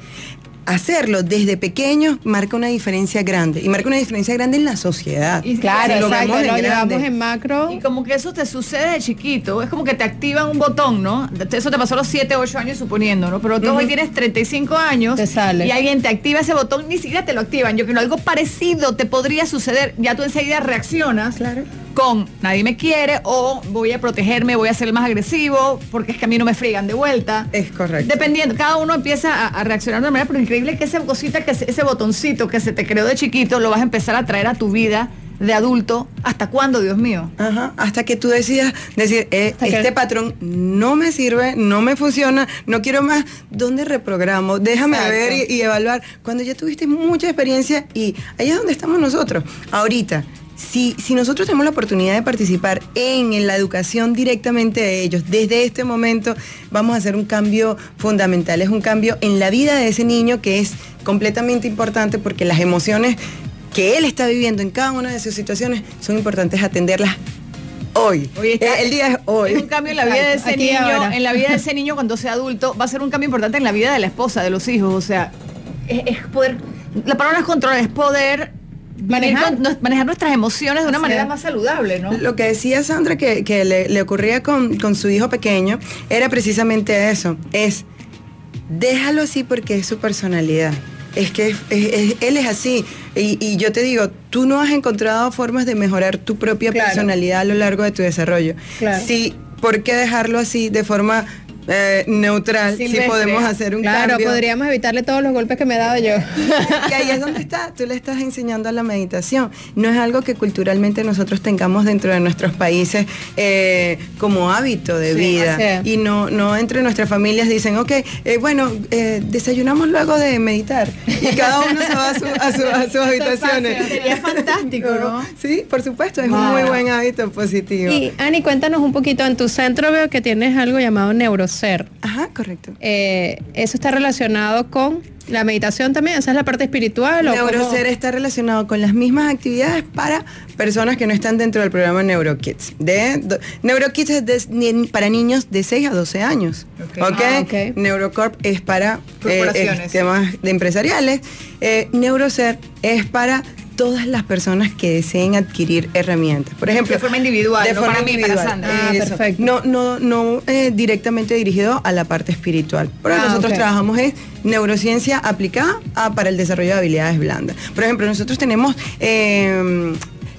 C: Hacerlo desde pequeños marca una diferencia grande y marca una diferencia grande en la sociedad.
A: Y
B: Claro,
C: Si lo
B: exacto,
C: vemos en
B: lo llevamos
C: grande.
B: en macro.
A: Y como que eso te sucede de chiquito, es como que te activan un botón, ¿no? Eso te pasó a los 7, 8 años suponiendo, ¿no? Pero tú hoy tienes 35 años
B: Te sale.
A: y alguien te activa ese botón, ni siquiera te lo activan. Yo creo que algo parecido te podría suceder, ya tú enseguida reaccionas
C: Claro.
A: Con nadie me quiere o voy a protegerme, voy a ser más agresivo porque es que a mí no me fregan de vuelta.
C: Es correcto.
A: Dependiendo, cada uno empieza a, a reaccionar de una manera, pero increíble que esa cosita, que se- ese botoncito que se te creó de chiquito, lo vas a empezar a traer a tu vida de adulto. ¿Hasta cuándo, Dios mío?
C: Ajá, hasta que tú decidas decir, eh,
B: que-
C: este patrón no me sirve, no me funciona, no quiero más, ¿dónde reprogramo? Déjame
A: Exacto.
C: ver y, y evaluar. Cuando ya tuviste mucha experiencia y ahí es donde estamos nosotros. Ahorita, si, si nosotros tenemos la oportunidad de participar en, en la educación directamente de ellos, desde este momento vamos a hacer un cambio fundamental, es un cambio en la vida de ese niño que es completamente importante porque las emociones que él está viviendo en cada una de sus situaciones son importantes atenderlas hoy.
A: Hoy está-
C: Eh, el día es hoy.
A: Es un cambio en la vida de ese
B: Aquí
A: niño, en la vida de ese niño cuando sea adulto, va a ser un cambio importante en la vida de la esposa, de los hijos. O sea, es, es poder la palabra es control, es poder
B: Manejar.
A: manejar nuestras emociones de una manera más saludable, ¿no?
C: Lo que decía Sandra que, que le, le ocurría con, con su hijo pequeño era precisamente eso. Es déjalo así porque es su personalidad. Es que es- es- es- él es así. Y, y yo te digo, tú no has encontrado formas de mejorar tu propia
B: Claro.
C: personalidad a lo largo de tu desarrollo.
B: Claro.
C: Sí, ¿por qué dejarlo así de forma eh, neutral si podemos hacer un
B: Claro,
C: cambio?
B: podríamos evitarle todos los golpes que me he dado yo.
C: Y ahí es donde está, tú le estás enseñando a la meditación. No es algo que culturalmente nosotros tengamos dentro de nuestros países eh, como hábito de
B: Sí,
C: vida. Y no, no entre nuestras familias dicen, ok, eh, bueno, eh, desayunamos luego de meditar. Y cada uno se va a, su- a su- a sus habitaciones.
A: Sería fantástico, ¿no?
C: Sí, por supuesto, es un muy buen hábito positivo.
B: Y Ani, cuéntanos un poquito, en tu centro veo que tienes algo llamado neuroser.
C: Ajá, correcto.
B: Eh, ¿Eso está relacionado con la meditación también? ¿Esa es la parte espiritual? o cómo?
C: Neuroser está relacionado con las mismas actividades para personas que no están dentro del programa NeuroKids. De, do- NeuroKids es de- para niños de 6 a 12 años.
B: Ah, ok.
C: NeuroCorp es para eh,
A: Corporaciones.
C: eh, temas de empresariales. Eh, Neuroser es para todas las personas que deseen adquirir herramientas. Por ejemplo,
A: De forma individual,
C: de
A: no
C: forma
A: para mí, para
C: individual.
A: Sandra.
B: Ah, perfecto.
C: No, no, no eh, directamente dirigido a la parte espiritual. Pero
B: Ah,
C: nosotros trabajamos es neurociencia aplicada a- para el desarrollo de habilidades blandas. Por ejemplo, nosotros tenemos eh,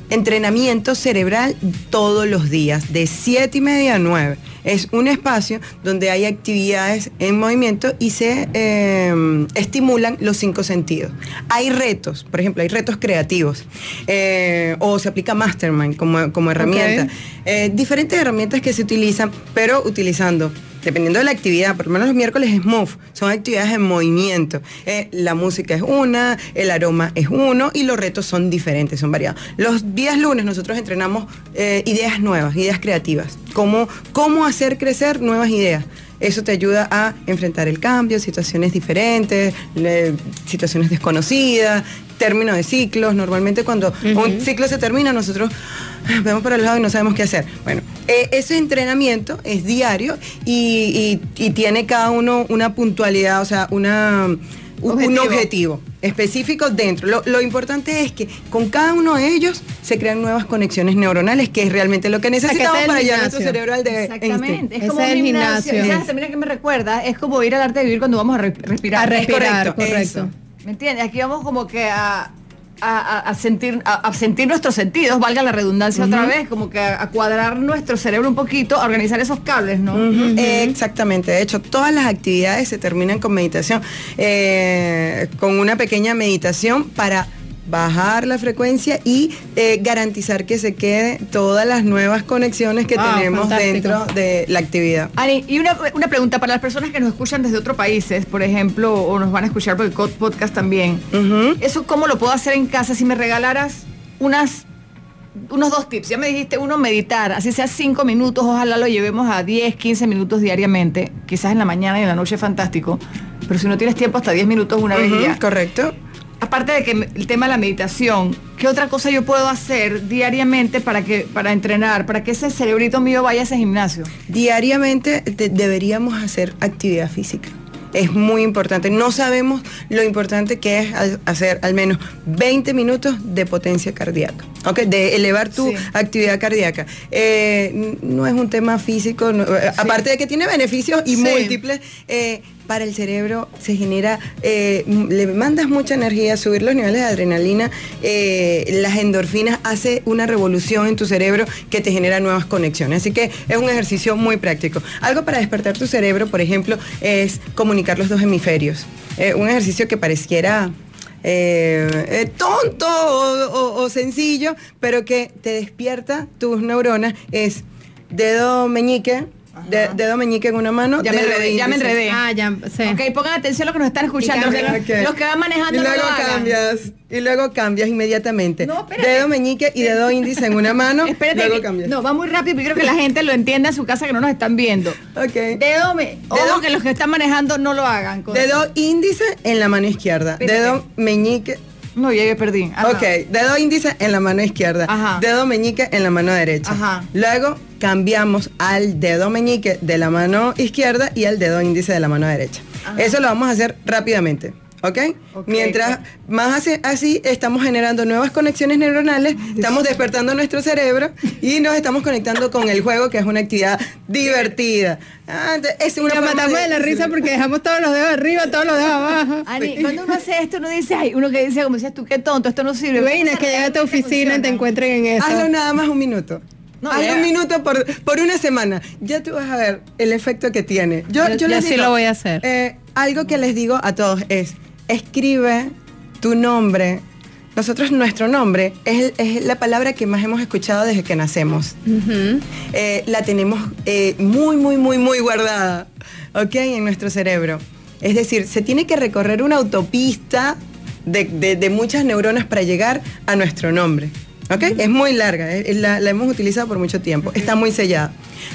C: entrenamiento cerebral todos los días, de 7 y media a 9. Es un espacio donde hay actividades en movimiento y se eh, estimulan los cinco sentidos. Hay retos, por ejemplo, hay retos creativos eh, o se aplica Mastermind como, como herramienta. Eh, diferentes herramientas que se utilizan, pero utilizando, dependiendo de la actividad, por lo menos los miércoles es Move, son actividades en movimiento. Eh, la música es una, el aroma es uno y los retos son diferentes, son variados. Los días lunes nosotros entrenamos eh, ideas nuevas, ideas creativas, cómo, cómo hacer crecer nuevas ideas. Eso te ayuda a enfrentar el cambio, situaciones diferentes, le- situaciones desconocidas, término de ciclos. Normalmente cuando un ciclo se termina, nosotros vemos para el lado y no sabemos qué hacer. Bueno, eh, ese entrenamiento es diario y, y- y tiene cada uno una puntualidad, o sea, una, un- un
A: Objetivo.
C: Objetivo específico dentro. Lo, lo importante es que con cada uno de ellos se crean nuevas conexiones neuronales, que es realmente lo que
B: que
C: necesitamos
B: es el
C: para llevar nuestro cerebro al de Einstein.
A: Exactamente. Es
B: Ese
A: como
B: es
A: un
B: el
A: gimnasio.
B: gimnasio.
A: ¿Sabes también a qué me recuerda? Es como ir al arte de vivir cuando vamos a re- respirar.
B: A
A: Es
B: respirar,
C: correcto,
B: correcto.
C: eso.
A: ¿Me entiendes? Aquí vamos como que a, a- sentir, a, a sentir nuestros sentidos, valga la redundancia otra vez, como que a, cuadrar nuestro cerebro un poquito, a organizar esos cables, ¿no?
C: Exactamente, de hecho todas las actividades se terminan con meditación, eh, con una pequeña meditación para bajar la frecuencia y eh, garantizar que se quede todas las nuevas conexiones que
B: Ah,
C: tenemos
B: fantástico.
C: dentro de la actividad.
A: Ani, y una, una pregunta para las personas que nos escuchan desde otros países, por ejemplo, o nos van a escuchar por el podcast también. ¿Eso cómo lo puedo hacer en casa si me regalaras unas unos dos tips? Ya me dijiste uno, meditar, así sea cinco minutos, ojalá lo llevemos a 10, 15 minutos diariamente, quizás en la mañana y en la noche fantástico, pero si no tienes tiempo hasta 10 minutos una vez y
C: Ujú,
A: ya.
C: Correcto.
A: Aparte de que el tema de la meditación, ¿qué otra cosa yo puedo hacer diariamente para que para entrenar, para que ese cerebrito mío vaya a ese gimnasio?
C: Diariamente de- deberíamos hacer actividad física. Es muy importante. No sabemos lo importante que es hacer al menos 20 minutos de potencia cardíaca, ¿ok? De elevar tu
A: Sí.
C: actividad cardíaca. Eh, no es un tema físico, no- eh, aparte de que tiene beneficios y
B: Sí.
C: múltiples, eh, para el cerebro se genera, eh, le mandas mucha energía, subir los niveles de adrenalina, eh, las endorfinas hace una revolución en tu cerebro que te genera nuevas conexiones. Así que es un ejercicio muy práctico. Algo para despertar tu cerebro, por ejemplo, es comunicar los dos hemisferios. Eh, un ejercicio que pareciera tonto o- o sencillo, pero que te despierta tus neuronas, es dedo meñique, de- dedo meñique en una mano,
A: Ya me enredé, ya me enredé.
B: Ah, ya, sí.
A: Ok, pongan atención a lo que nos están escuchando. Los, que- los van manejando
C: y
A: no
C: luego
A: hagan.
C: cambias y luego cambias inmediatamente
A: No, espérate.
C: dedo meñique y dedo índice en una mano
A: Espérate,
C: luego cambias
A: no, va muy rápido, pero quiero que la gente lo entienda en su casa que no nos están viendo.
C: Ok.
A: Dedo, me, ojo
C: Dedo-
A: que los que están manejando no lo hagan. con-
C: dedo índice en la mano izquierda
A: Espérate.
C: dedo meñique
A: No, ya yo perdí. Ajá.
C: Ok, dedo índice en la mano izquierda,
A: Ajá.
C: dedo meñique en la mano derecha.
A: Ajá.
C: Luego cambiamos al dedo meñique de la mano izquierda y al dedo índice de la mano derecha. Eso lo vamos a hacer rápidamente. ¿Ok?
A: Ok,
C: Mientras más hace- así estamos generando nuevas conexiones neuronales, estamos despertando nuestro cerebro y nos estamos conectando con el juego, que es una actividad divertida. Ah, es una
B: Nos matamos de la risa porque dejamos todos los dedos arriba, todos los dedos abajo.
A: Ani, cuando uno hace esto, uno dice, ay, uno que dice, como decías tú, qué tonto, esto no sirve.
B: Imagina que llega a tu oficina y te encuentren en eso.
C: Hazlo nada más un minuto.
A: No,
C: un minuto por, por una semana. Ya tú vas a ver el efecto que tiene. Yo,
B: Yo-
C: les
B: sí
C: digo,
B: lo voy a hacer.
C: eh, algo que les digo a todos es, escribe tu nombre. Nosotros, nuestro nombre es, es la palabra que más hemos escuchado desde que nacemos. Eh, la tenemos eh, muy, muy, muy, muy guardada, ¿ok? En nuestro cerebro. Es decir, se tiene que recorrer una autopista de, de- de muchas neuronas para llegar a nuestro nombre, ¿ok? Es muy larga, eh, la, la hemos utilizado por mucho tiempo, está muy sellada.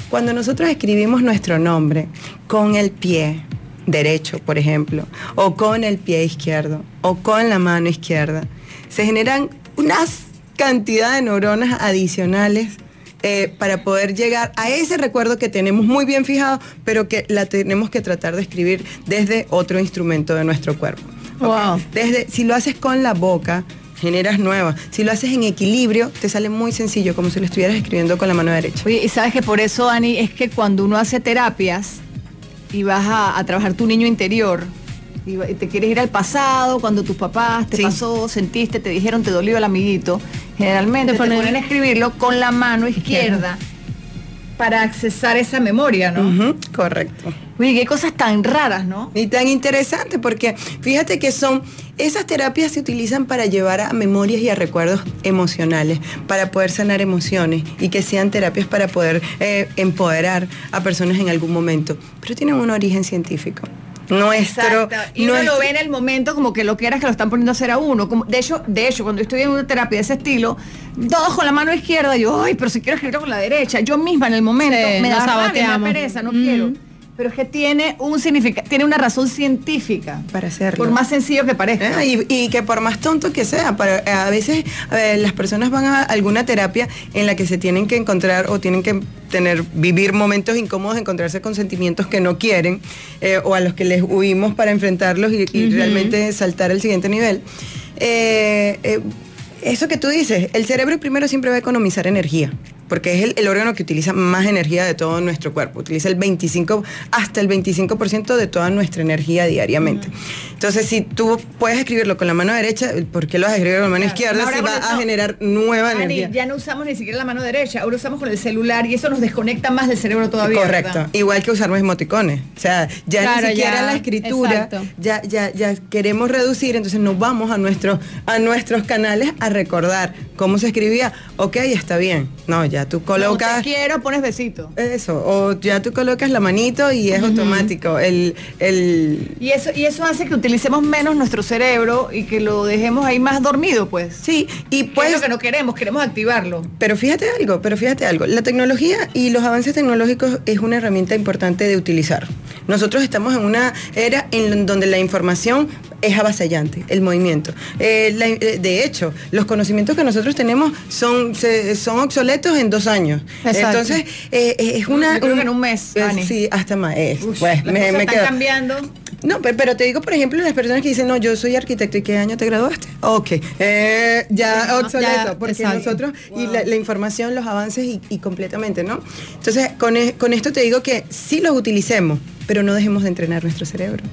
C: Cuando nosotros escribimos nuestro nombre con el pie derecho, por ejemplo, o con el pie izquierdo, o con la mano izquierda, se generan unas cantidad de neuronas adicionales eh, para poder llegar a ese recuerdo que tenemos muy bien fijado, pero que la tenemos que tratar de escribir desde otro instrumento de nuestro cuerpo. ¿ok?
B: Wow.
C: Desde, si lo haces con la boca, generas nuevas. Si lo haces en equilibrio, te sale muy sencillo, como si lo estuvieras escribiendo con la mano derecha.
A: Oye, y sabes que por eso, Ani, es que cuando uno hace terapias y vas a, a trabajar tu niño interior. Y, te quieres ir al pasado, cuando tus papás te
C: Sí.
A: pasó, sentiste, te dijeron, te dolió el amiguito, generalmente
B: Te
A: te
B: ponen-
A: ponen a escribirlo con la mano izquierda para accesar esa memoria, ¿no?
C: Correcto.
A: Oye, qué cosas tan raras, ¿no?
C: Y tan interesante porque fíjate que son, esas terapias se utilizan para llevar a memorias y a recuerdos emocionales, para poder sanar emociones y que sean terapias para poder eh, empoderar a personas en algún momento, pero tienen un origen científico. Nuestro,
A: Exacto. Y uno
C: nuestro-
A: lo ve en el momento como que lo que era que lo están poniendo a hacer a uno. Como, de hecho, de hecho, cuando estoy en una terapia de ese estilo, todos con la mano izquierda, yo, ay, pero si quiero escribirlo con la derecha. Yo misma en el momento
B: Sí,
A: me da rabia, me da pereza, no
B: Mm.
A: quiero. Pero es que tiene un significado, tiene una razón científica.
C: Para hacerlo.
A: Por más sencillo que parezca.
C: Ah, y, y que por más tonto que sea, para, a veces a ver, las personas van a alguna terapia en la que se tienen que encontrar o tienen que tener, vivir momentos incómodos, encontrarse con sentimientos que no quieren eh, o a los que les huimos para enfrentarlos y, y realmente saltar al siguiente nivel. Eh, eh, eso que tú dices, el cerebro primero siempre va a economizar energía. Porque es el, el órgano que utiliza más energía de todo nuestro cuerpo. Utiliza el 25, hasta el 25% de toda nuestra energía diariamente. Entonces, si tú puedes escribirlo con la mano derecha, ¿por qué lo vas a escribir con la mano
A: Claro.
C: izquierda si va a generar nueva energía?
A: ya no usamos ni siquiera la mano derecha, ahora usamos con el celular y eso nos desconecta más del cerebro todavía.
C: Correcto.
A: ¿verdad?
C: Igual que usar los emoticones. O sea, ya
B: Claro,
C: ni siquiera
B: ya,
C: la escritura, ya, ya, ya queremos reducir, entonces nos vamos a, nuestros a nuestros canales a recordar cómo se escribía. Ok, está bien. No, ya tú
A: No,
C: colocas...
A: te quiero, pones besito.
C: Eso, o ya tú colocas la manito y es automático. El, el,
A: Y eso, y eso hace que utilicemos menos nuestro cerebro y que lo dejemos ahí más dormido, pues.
C: sí, y
A: Pues es lo que no queremos, queremos activarlo.
C: Pero fíjate algo, pero fíjate algo. La tecnología y los avances tecnológicos es una herramienta importante de utilizar. Nosotros estamos en una era en donde la información es avasallante, el movimiento. Eh, la- eh, de hecho, los conocimientos que nosotros tenemos son, se- son obsoletos en dos años.
B: Exacto.
C: Entonces, eh, eh, es una...
A: Yo creo que en un mes,
C: eh,
A: Dani.
C: sí, hasta más.
A: Ush,
C: pues,
A: las
C: me,
A: cosas
C: me
A: están
C: quedo.
A: cambiando.
C: No, pero, pero te digo, por ejemplo, las personas que dicen, no, yo soy arquitecto, ¿y qué año te graduaste? Ok, eh, ya
B: Ajá,
C: obsoleto,
B: ya,
C: porque
B: exacto.
C: nosotros, y la, la información, los avances y, y completamente, ¿no? Entonces, con, e- con esto te digo que sí los utilicemos, pero no dejemos de entrenar nuestro cerebro.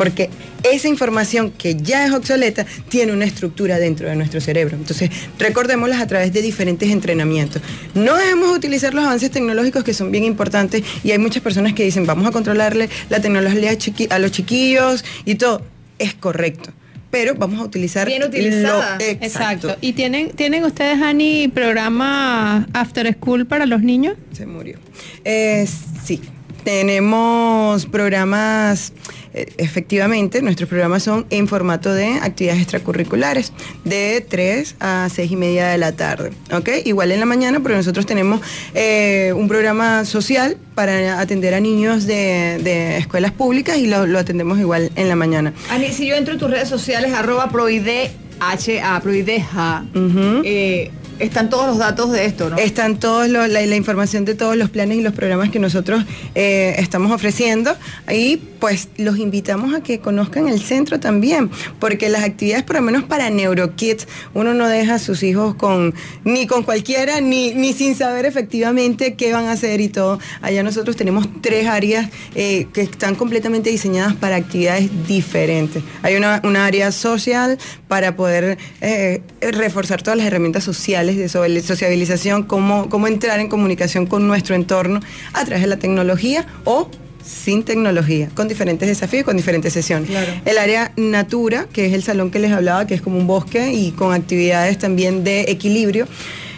C: Porque esa información que ya es obsoleta tiene una estructura dentro de nuestro cerebro. Entonces, recordémoslas a través de diferentes entrenamientos. No debemos de utilizar los avances tecnológicos que son bien importantes y hay muchas personas que dicen, vamos a controlarle la tecnología a, los chiquillos y todo. Es correcto. Pero vamos a utilizar...
A: Bien utilizada.
C: lo-
B: Exacto. ¿Y tienen, tienen ustedes, Ani, programa After School para los niños?
C: Se murió. Eh, sí, tenemos programas, eh, efectivamente, nuestros programas son en formato de actividades extracurriculares, de 3 a 6 y media de la tarde, ¿ok? Igual en la mañana, pero nosotros tenemos eh, un programa social para atender a niños de, de escuelas públicas y lo, lo atendemos igual en la mañana.
A: Ani, si yo entro en tus redes sociales, arroba proide, H, A, proideja,
C: Ujú.
A: eh, están todos los datos de esto, ¿no?
C: Están todos los- la, información de todos los planes y los programas que nosotros eh, estamos ofreciendo. Ahí pues los invitamos a que conozcan el centro también, porque las actividades, por lo menos para NeuroKids, uno no deja a sus hijos con ni con cualquiera, ni, ni sin saber efectivamente qué van a hacer y todo. Allá nosotros tenemos tres áreas eh, que están completamente diseñadas para actividades diferentes. Hay una, una área social para poder eh, reforzar todas las herramientas sociales de sobre- sociabilización, cómo, cómo entrar en comunicación con nuestro entorno a través de la tecnología o sin tecnología, con diferentes desafíos con diferentes sesiones.
A: Claro.
C: El área Natura, que es el salón que les hablaba, que es como un bosque y con actividades también de equilibrio.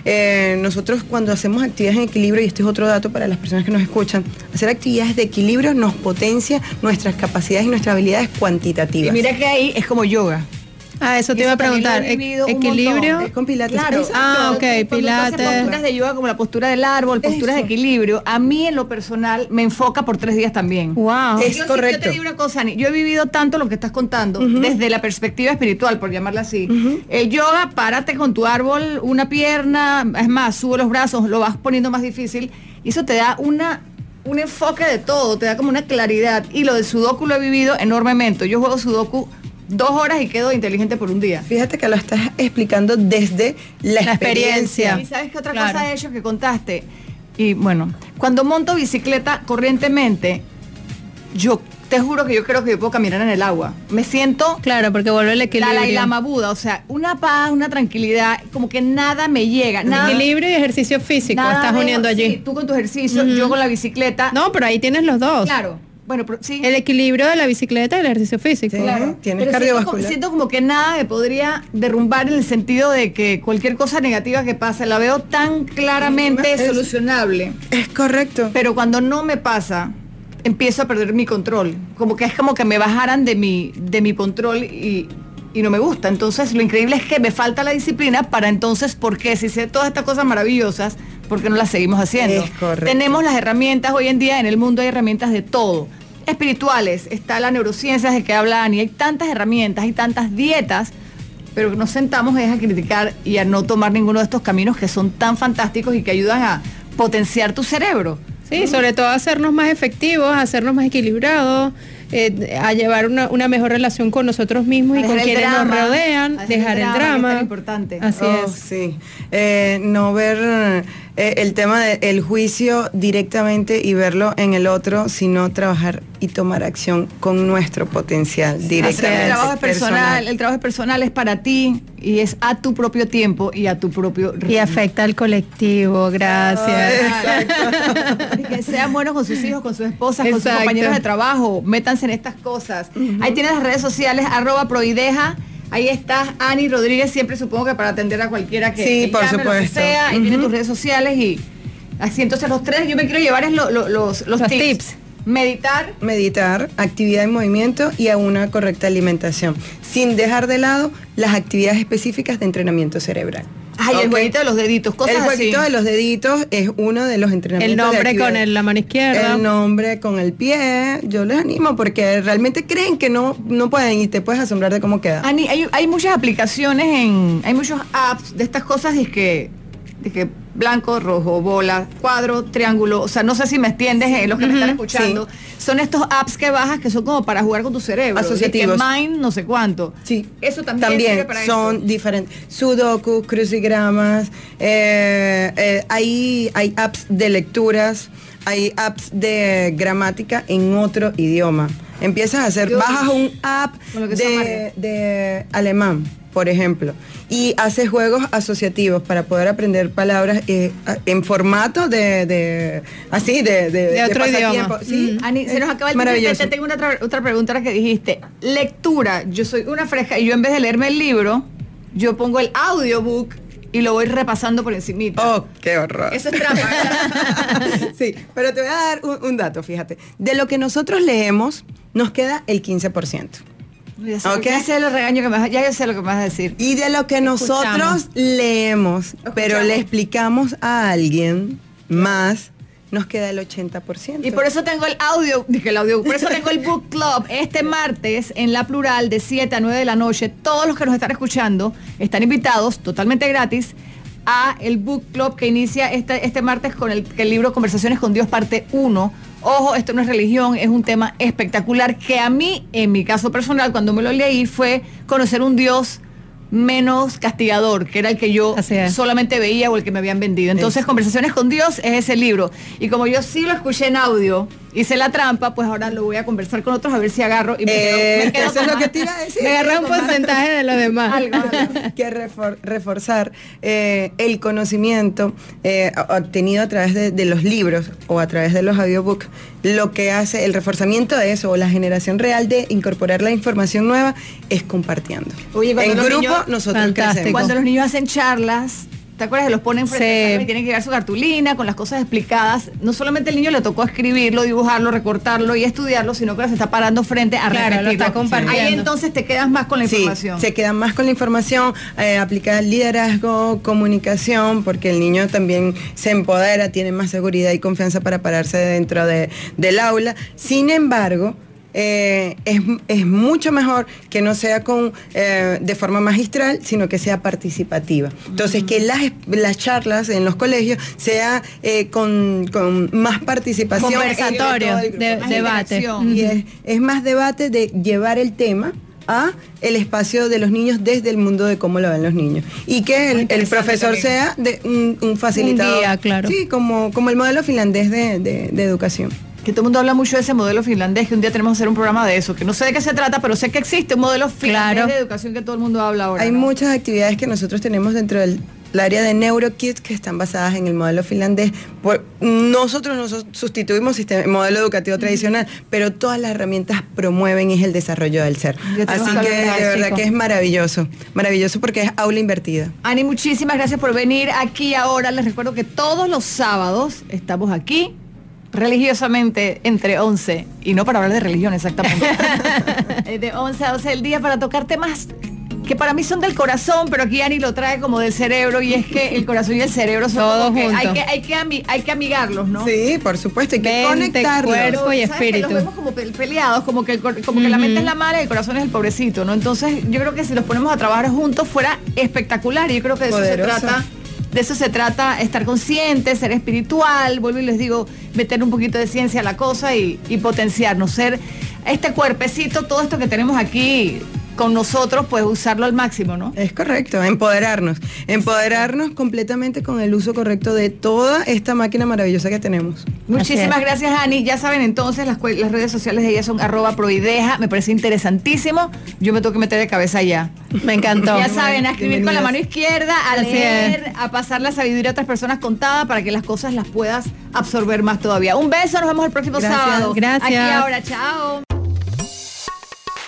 C: Eh, nosotros cuando hacemos actividades en equilibrio, y este es otro dato para las personas que nos escuchan, hacer actividades de equilibrio nos potencia nuestras capacidades y nuestras habilidades cuantitativas.
A: Y mira que ahí es como yoga.
B: Ah, eso te iba a preguntar. ¿e-
A: vivido un
B: Equilibrio.
C: Es con pilates.
A: Claro.
B: Ah, ok,
A: Cuando tú haces
B: pilates.
A: posturas de yoga como la postura del árbol, posturas de equilibrio, a mí en lo personal me enfoca por tres días también.
B: Wow.
C: Es
A: yo,
C: correcto.
A: yo te digo una cosa, Ani, yo he vivido tanto lo que estás contando desde la perspectiva espiritual, por llamarla así. El yoga, párate con tu árbol, una pierna, es más, sube los brazos, lo vas poniendo más difícil y eso te da una un enfoque de todo, te da como una claridad y lo de sudoku lo he vivido enormemente. Yo juego sudoku dos horas y quedo inteligente por un día.
C: Fíjate que lo estás explicando desde la,
B: La experiencia.
A: ¿Y sabes qué otra
B: Claro.
A: cosa de ellos que contaste? Y bueno, cuando monto bicicleta corrientemente, yo te juro que yo creo que yo puedo caminar en el agua. Me siento
B: Claro, porque vuelve el equilibrio.
A: la y Lama Buda, o sea, una paz, una tranquilidad, como que nada me llega. Nada,
B: Equilibrio y ejercicio físico.
A: nada
B: estás uniendo allí.
A: sí, tú con tu ejercicio, yo con la bicicleta.
B: No, pero ahí tienes los dos.
A: Claro. Bueno, pero sí.
B: El equilibrio de la bicicleta y el ejercicio físico.
C: Sí.
A: Claro.
C: Tienes
A: Pero siento
C: cardiovascular.
A: como, siento como que nada me podría derrumbar en el sentido de que cualquier cosa negativa que pase la veo tan claramente
C: Es-
A: solucionable.
C: Es correcto.
A: Pero cuando no me pasa, empiezo a perder mi control. Como que es como que me bajaran de mi, de mi control y, y no me gusta. Entonces, lo increíble es que me falta la disciplina para entonces, ¿por qué? Si sé todas estas cosas maravillosas, ¿por qué no las seguimos haciendo?
C: Es correcto.
A: Tenemos las herramientas hoy en día, en el mundo hay herramientas de todo. Espirituales, está la neurociencia de que hablan y hay tantas herramientas, hay tantas dietas, pero nos sentamos es a criticar y a no tomar ninguno de estos caminos que son tan fantásticos y que ayudan a potenciar tu cerebro.
B: Sí, sobre todo hacernos más efectivos, hacernos más equilibrados, eh, a llevar una, una mejor relación con nosotros mismos y con quienes nos rodean, dejar el
A: es
B: drama.
A: tan importante.
B: Así
C: Oh,
B: es.
C: Sí, Eh, no ver eh, el tema del juicio directamente y verlo en el otro, sino trabajar y tomar acción con nuestro potencial directamente.
A: el trabajo es personal, el trabajo es personal es para ti y es a tu propio tiempo y a tu propio
B: Y
A: ritmo.
B: afecta al colectivo, gracias.
A: Y que sean buenos con sus hijos, con sus esposas, con sus compañeros de trabajo, métanse en estas cosas. Ahí tienes las redes sociales, arroba proideja. Ahí estás, Ani Rodríguez, siempre supongo que para atender a cualquiera que,
C: Sí,
A: que
C: por
A: llame, lo que
C: supuesto.
A: sea. Ahí tienes tus redes sociales y así entonces los tres, yo me quiero llevar es lo- lo- los, los
B: Los
A: tips.
B: tips.
A: Meditar,
C: meditar, actividad en movimiento y a una correcta alimentación, sin dejar de lado las actividades específicas de entrenamiento cerebral.
A: Ay, el jueguito de los deditos, cosas
C: el jueguito
A: así.
C: de los deditos es uno de los entrenamientos.
B: El nombre con el- la mano izquierda.
C: El nombre con el pie. Yo les animo porque realmente creen que no, no pueden y te puedes asombrar de cómo queda.
A: Ani, hay, hay muchas aplicaciones en, hay muchos apps de estas cosas y que, que blanco, rojo, bola, cuadro, triángulo, o sea, no sé si me entiendes, eh, los que me están escuchando, son estos apps que bajas que son como para jugar con tu cerebro.
C: Asociativos.
A: Que Mind, no sé cuánto.
C: Sí,
A: Eso también, sirve para
C: son diferentes. Sudoku, crucigramas, eh, eh, hay, hay apps de lecturas, hay apps de gramática en otro idioma. Empiezas a hacer, bajas un app de, de alemán, por ejemplo, y haces juegos asociativos para poder aprender palabras eh, en formato de, de- así, de, de,
B: De otro idioma.
C: Sí,
A: Ani, se nos acaba el tiempo.
C: maravilloso.
A: Te, te tengo una otra, otra pregunta ahora que dijiste. Lectura. Yo soy una fresca y yo en vez de leerme el libro, yo pongo el audiobook y lo voy repasando por encimita.
C: Oh, qué horror.
A: Eso es trampa.
C: sí, pero te voy a dar un, un dato, fíjate. De lo que nosotros leemos, nos queda el 15%.
A: Ya sé,
C: Ok.
A: ya sé que me vas, ya yo sé lo que me vas a decir.
C: Y de lo que nosotros leemos, pero le explicamos a alguien más, nos queda el 80%.
A: Y por eso tengo el audio, dije el audio, por eso tengo el book club este martes en la plural de 7 a 9 de la noche. Todos los que nos están escuchando están invitados totalmente gratis a el book club que inicia este, este martes con el, el libro Conversaciones con Dios parte 1. Ojo, esto no es religión, es un tema espectacular que a mí, en mi caso personal, cuando me lo leí, fue conocer un Dios menos castigador, que era el que yo solamente veía o el que me habían vendido. Entonces, Conversaciones con Dios es ese libro. Y como yo sí lo escuché en audio, hice la trampa, pues ahora lo voy a conversar con otros a ver si agarro y me quedo,
C: Eh,
A: me quedo
C: eso es lo que te iba a decir.
B: Me agarré un porcentaje de los demás.
A: Algo, algo.
C: que refor- reforzar eh, el conocimiento eh, obtenido a través de, de los libros o a través de los audiobooks, lo que hace el reforzamiento de eso o la generación real de incorporar la información nueva es compartiendo.
A: Oye, cuando
C: en
A: los
C: grupo
A: niños-
C: nosotros crecemos.
A: Cuando los niños hacen charlas, ¿te acuerdas? Los ponen frente
B: Sí.
A: y tienen que llevar su cartulina con las cosas explicadas. No solamente el niño le tocó escribirlo, dibujarlo, recortarlo y estudiarlo, sino que se está parando frente a
B: Claro, lo
A: repetirlo.
B: está compartiendo.
A: Ahí entonces te quedas más con la
C: Sí,
A: información.
C: se quedan más con la información, eh, aplica el liderazgo, comunicación, porque el niño también se empodera, tiene más seguridad y confianza para pararse dentro de- del aula. Sin embargo, eh, es, es mucho mejor que no sea con eh, de forma magistral, sino que sea participativa. Entonces, que las, las charlas en los colegios sea eh, con, con más participación.
B: Conversatorio, de-
A: Más
B: debate.
C: Y es, es más debate de llevar el tema a el espacio de los niños desde el mundo de cómo lo ven los niños. Y que el, el profesor
A: también.
C: sea de un, un facilitador.
B: Un guía, claro.
C: Sí, como, como el modelo finlandés de- de educación.
A: Que todo el mundo habla mucho de ese modelo finlandés, que un día tenemos que hacer un programa de eso, que no sé de qué se trata, pero sé que existe un modelo finlandés
B: Claro.
A: de educación que todo el mundo habla ahora.
C: Hay
A: ¿no?
C: muchas actividades que nosotros tenemos dentro del el área de NeuroKids que están basadas en el modelo finlandés. Por- nosotros no sus- sustituimos el modelo educativo tradicional, pero todas las herramientas promueven es el desarrollo del ser. Así
A: que
C: de verdad
B: chico.
C: que es maravilloso, maravilloso porque es aula invertida.
A: Ani, muchísimas gracias por venir aquí ahora. Les recuerdo que todos los sábados estamos aquí religiosamente entre 11, y no para hablar de religión exactamente, de 11 a 12 del día para tocar temas que para mí son del corazón, pero aquí Ani lo trae como del cerebro y es que el corazón y el cerebro son
B: Todo
A: como que
B: junto.
A: hay que, hay, que hay que amigarlos, ¿no?
C: Sí, por supuesto, hay que
B: Mente,
C: conectarlos.
B: cuerpo. Y
A: ¿sabes que
B: espíritu.
A: Los vemos como pe- peleados, como que, el cor- como que la mente es la mala y el corazón es el pobrecito, ¿no? Entonces, yo creo que si los ponemos a trabajar juntos fuera espectacular y yo creo que de eso se trata. De eso se trata, estar consciente, ser espiritual, vuelvo y les digo, meter un poquito de ciencia a la cosa y, y potenciarnos, ser este cuerpecito, todo esto que tenemos aquí con nosotros, pues usarlo al máximo, ¿no?
C: Es correcto, empoderarnos. Empoderarnos completamente con el uso correcto de toda esta máquina maravillosa que tenemos.
A: Muchísimas gracias, Ani. Ya saben entonces, las, redes sociales de ella son arroba proideja. Me parece interesantísimo. Yo me tengo que meter de cabeza ya.
B: Me encantó.
A: Ya saben, a escribir con la mano izquierda, a
B: Así
A: leer, a pasar la sabiduría a otras personas contada para que las cosas las puedas absorber más todavía. Un beso, nos vemos el próximo
C: Gracias.
A: sábado.
B: Gracias.
A: Aquí ahora, chao.